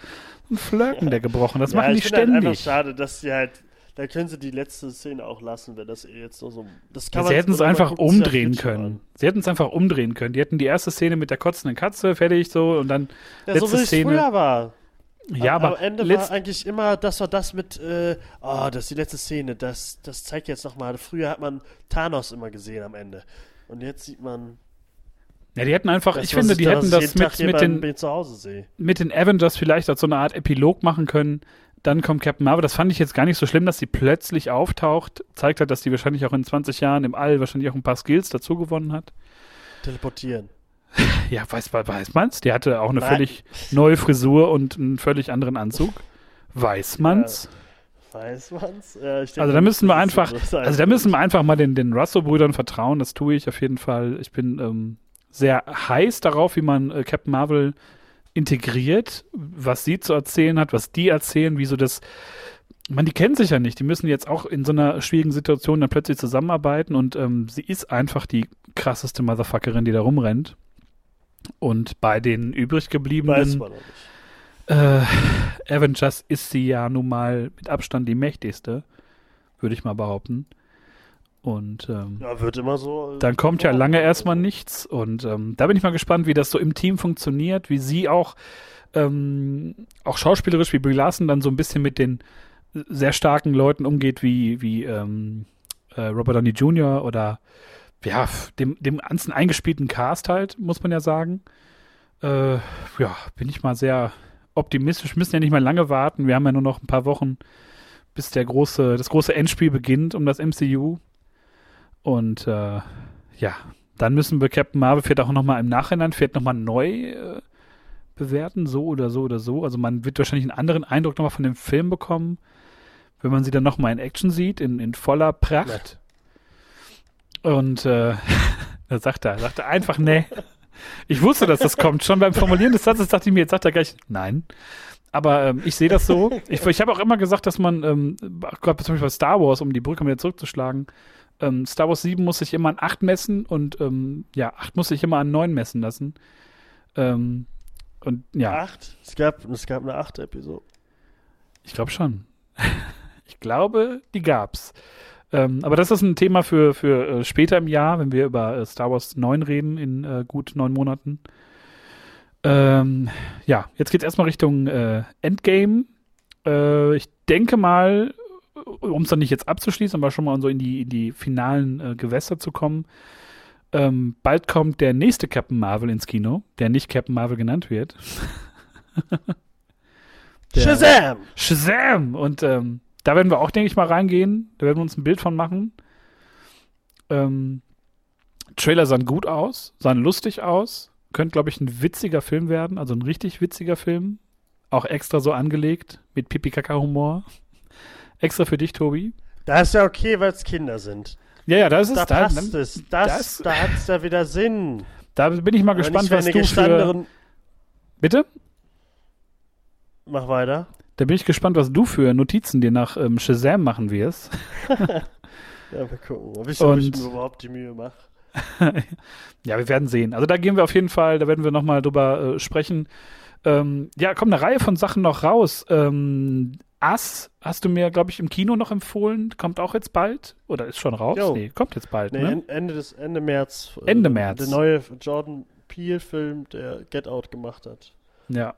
Ein Flirken, ja. der gebrochen. Das ja, machen die ständig. Halt einfach schade, dass sie halt da können sie die letzte Szene auch lassen, wenn das jetzt nur so. Das kann ja, sie hätten es einfach umdrehen können. Sie hätten es einfach umdrehen können. Die hätten die erste Szene mit der kotzenden Katze fertig so und dann ja, letzte so wie Szene. Früher war. Ja, aber am Ende war eigentlich immer, das war das mit, äh, oh, das ist die letzte Szene, das, das zeigt jetzt nochmal. Früher hat man Thanos immer gesehen am Ende. Und jetzt sieht man. Ja, die hätten einfach, das, ich finde, die hätten das mit, mit, den, mit den Avengers vielleicht als so eine Art Epilog machen können dann kommt Captain Marvel. Das fand ich jetzt gar nicht so schlimm, dass sie plötzlich auftaucht. Zeigt halt, dass sie wahrscheinlich auch in 20 Jahren im All wahrscheinlich auch ein paar Skills dazu gewonnen hat. Teleportieren. Ja, weiß, weiß man's? Die hatte auch eine Nein. völlig neue Frisur und einen völlig anderen Anzug. Weiß man's? Ja, weiß man's? Ja, denke, also da müssen wir einfach, also da müssen wir einfach mal den, den Russo-Brüdern vertrauen. Das tue ich auf jeden Fall. Ich bin ähm, sehr heiß darauf, wie man äh, Captain Marvel integriert, was sie zu erzählen hat, was die erzählen, wie so das. Man, die kennen sich ja nicht. Die müssen jetzt auch in so einer schwierigen Situation dann plötzlich zusammenarbeiten und ähm, sie ist einfach die krasseste Motherfuckerin, die da rumrennt. Und bei den übrig gebliebenen äh, Avengers ist sie ja nun mal mit Abstand die mächtigste, würde ich mal behaupten. Und ähm, ja, wird immer so. Äh, dann kommt ja lange erstmal nichts. Und ähm, da bin ich mal gespannt, wie das so im Team funktioniert, wie sie auch, ähm, auch schauspielerisch wie Brie Larson dann so ein bisschen mit den sehr starken Leuten umgeht, wie, wie ähm, äh, Robert Downey Jr. oder ja, dem, dem ganzen eingespielten Cast halt, muss man ja sagen. Äh, ja, bin ich mal sehr optimistisch. Wir müssen ja nicht mal lange warten. Wir haben ja nur noch ein paar Wochen, bis der große, das große Endspiel beginnt um das MCU. Und äh, ja, dann müssen wir Captain Marvel vielleicht auch nochmal im Nachhinein, vielleicht nochmal neu äh, bewerten, so oder so oder so. Also man wird wahrscheinlich einen anderen Eindruck nochmal von dem Film bekommen, wenn man sie dann nochmal in Action sieht, in, in voller Pracht. Ja. Und äh, da sagt er, sagt er einfach, nee. Ich wusste, dass das kommt. Schon beim Formulieren des Satzes dachte ich mir, jetzt sagt er gleich, nein. Aber ähm, ich sehe das so. Ich, ich habe auch immer gesagt, dass man, ähm, gerade zum Beispiel bei Star Wars, um die Brücke wieder zurückzuschlagen, ähm, Star Wars 7 muss sich immer an 8 messen und ähm, ja, 8 muss sich immer an 9 messen lassen. Ähm, und ja. 8? Es gab, es gab eine 8 Episode. Ich glaube schon. ich glaube, die gab's. Ähm, aber das ist ein Thema für, für äh, später im Jahr, wenn wir über äh, Star Wars 9 reden, in äh, gut neun Monaten. Ähm, ja, jetzt geht's erstmal Richtung äh, Endgame. Äh, ich denke mal, um es dann nicht jetzt abzuschließen, aber schon mal so in die, in die finalen äh, Gewässer zu kommen. Ähm, bald kommt der nächste Captain Marvel ins Kino, der nicht Captain Marvel genannt wird. der, Shazam! Shazam! Und ähm, da werden wir auch, denke ich mal, reingehen. Da werden wir uns ein Bild von machen. Ähm, Trailer sahen gut aus, sahen lustig aus. könnte, glaube ich, ein witziger Film werden, also ein richtig witziger Film. Auch extra so angelegt, mit Pipi-Kaka-Humor. Extra für dich, Tobi. Das ist ja okay, weil es Kinder sind. Ja, ja, das ist Da da, passt dann- es. Das, das- da hat es ja wieder Sinn. Da bin ich mal Aber gespannt, was du für. Bitte? Mach weiter. Da bin ich gespannt, was du für Notizen dir nach ähm, Shazam machen wirst. Ja, mal gucken. Ob ich, ob ich mir überhaupt die Mühe mache. Ja, wir werden sehen. Also da gehen wir auf jeden Fall, da werden wir nochmal drüber äh, sprechen. Ähm, ja, kommt eine Reihe von Sachen noch raus. Ähm, Ass hast du mir, glaube ich, im Kino noch empfohlen. Kommt auch jetzt bald? Oder ist schon raus? Jo. Nee, kommt jetzt bald, Nee, ne? en- Ende, des, Ende März. äh, Ende März. Der neue Jordan Peele-Film, der Get Out gemacht hat. Ja.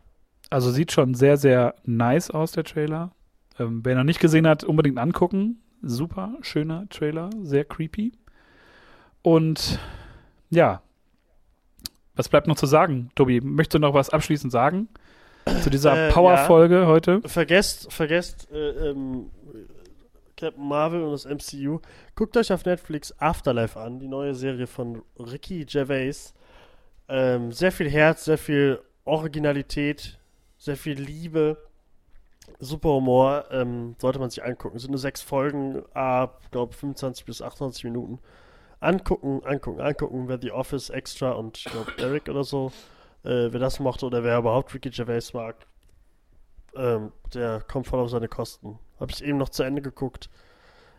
Also sieht schon sehr, sehr nice aus, der Trailer. Ähm, wer noch nicht gesehen hat, unbedingt angucken. Super schöner Trailer, sehr creepy. Und ja, was bleibt noch zu sagen? Tobi, möchtest du noch was abschließend sagen zu dieser Äh, Power-Folge heute? Vergesst, vergesst äh, ähm, Captain Marvel und das MCU. Guckt euch auf Netflix Afterlife an, die neue Serie von Ricky Gervais. Ähm, sehr viel Herz, sehr viel Originalität, sehr viel Liebe, super Humor. Ähm, sollte man sich angucken. Es sind nur sechs Folgen, ab, glaube 25 bis 28 Minuten. Angucken, angucken, angucken. Wer The Office Extra und ich glaube Derek oder so, äh, wer das mochte oder wer überhaupt Ricky Gervais mag, ähm, der kommt voll auf seine Kosten. Habe ich eben noch zu Ende geguckt.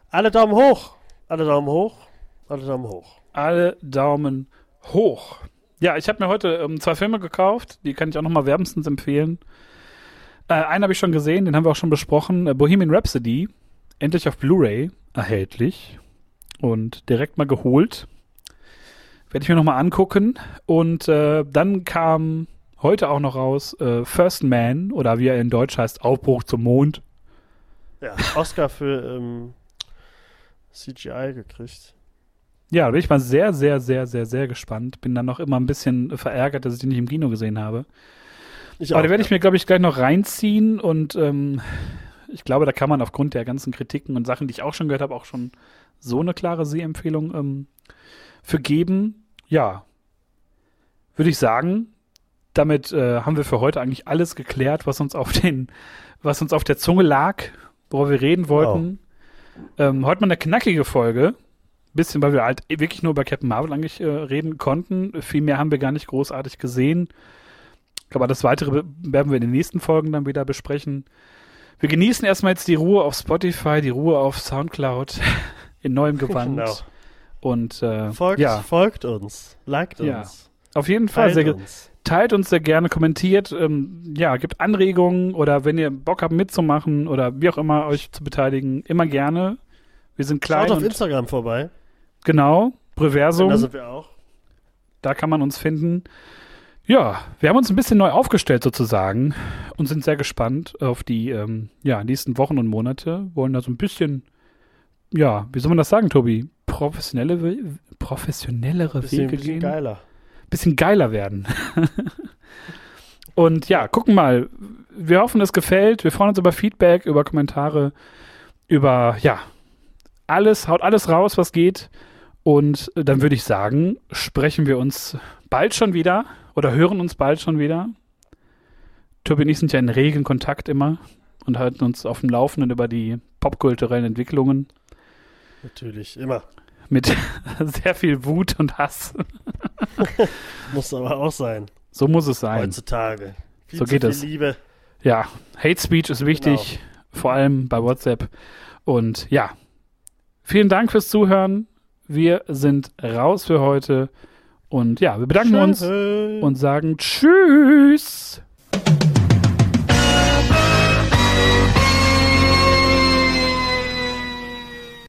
Alle Daumen hoch. Alle Daumen hoch. Alle Daumen hoch. Alle Daumen hoch. Ja, ich habe mir heute ähm, zwei Filme gekauft, die kann ich auch nochmal wärmstens empfehlen. Äh, einen habe ich schon gesehen, den haben wir auch schon besprochen. Äh, Bohemian Rhapsody, endlich auf Blu-ray erhältlich und direkt mal geholt. Werde ich mir nochmal angucken. Und äh, dann kam heute auch noch raus äh, First Man oder wie er in Deutsch heißt, Aufbruch zum Mond. Ja, Oscar für ähm, CGI gekriegt. Ja, da bin ich mal sehr, sehr, sehr, sehr, sehr gespannt. Bin dann noch immer ein bisschen verärgert, dass ich den nicht im Kino gesehen habe. Ich Aber den werde ich mir, glaube ich, gleich noch reinziehen und ähm, ich glaube, da kann man aufgrund der ganzen Kritiken und Sachen, die ich auch schon gehört habe, auch schon so eine klare Sehempfehlung ähm, für geben. Ja, würde ich sagen, damit äh, haben wir für heute eigentlich alles geklärt, was uns auf den, was uns auf der Zunge lag, worüber wir reden wollten. Ähm, heute mal eine knackige Folge. Bisschen, weil wir halt wirklich nur über Captain Marvel eigentlich äh, reden konnten. Viel mehr haben wir gar nicht großartig gesehen. Aber das Weitere werden wir in den nächsten Folgen dann wieder besprechen. Wir genießen erstmal jetzt die Ruhe auf Spotify, die Ruhe auf Soundcloud in neuem Gewand. Genau. Und äh, Folgt, ja, folgt uns. Liked Ja. uns. auf jeden Fall Teilt uns. teilt uns sehr gerne, kommentiert, ähm, ja, gibt Anregungen oder wenn ihr Bock habt mitzumachen oder wie auch immer euch zu beteiligen, immer gerne. Wir sind klein Schaut auf Instagram vorbei. genau, Breversum. Da sind wir auch. Da kann man uns finden. Ja, wir haben uns ein bisschen neu aufgestellt sozusagen und sind sehr gespannt auf die ähm, ja, nächsten Wochen und Monate. Wollen da so ein bisschen, ja, wie soll man das sagen, Tobi? Professionelle, professionellere Bisschen, Wege bisschen gehen. geiler. Bisschen geiler werden. und ja, gucken mal. Wir hoffen, es gefällt. Wir freuen uns über Feedback, über Kommentare, über, ja, alles, haut alles raus, was geht. Und dann würde ich sagen, sprechen wir uns bald schon wieder oder hören uns bald schon wieder. Tobi und ich sind ja in regen Kontakt immer und halten uns auf dem Laufenden über die popkulturellen Entwicklungen Natürlich, immer. Mit sehr viel Wut und Hass. Muss aber auch sein. So muss es sein. Heutzutage. Viel So geht es. Liebe. Ja, Hate Speech ist wichtig, vor allem bei WhatsApp. Und ja, vielen Dank fürs Zuhören. Wir sind raus für heute. Und ja, wir bedanken uns Tschö. und sagen Tschüss.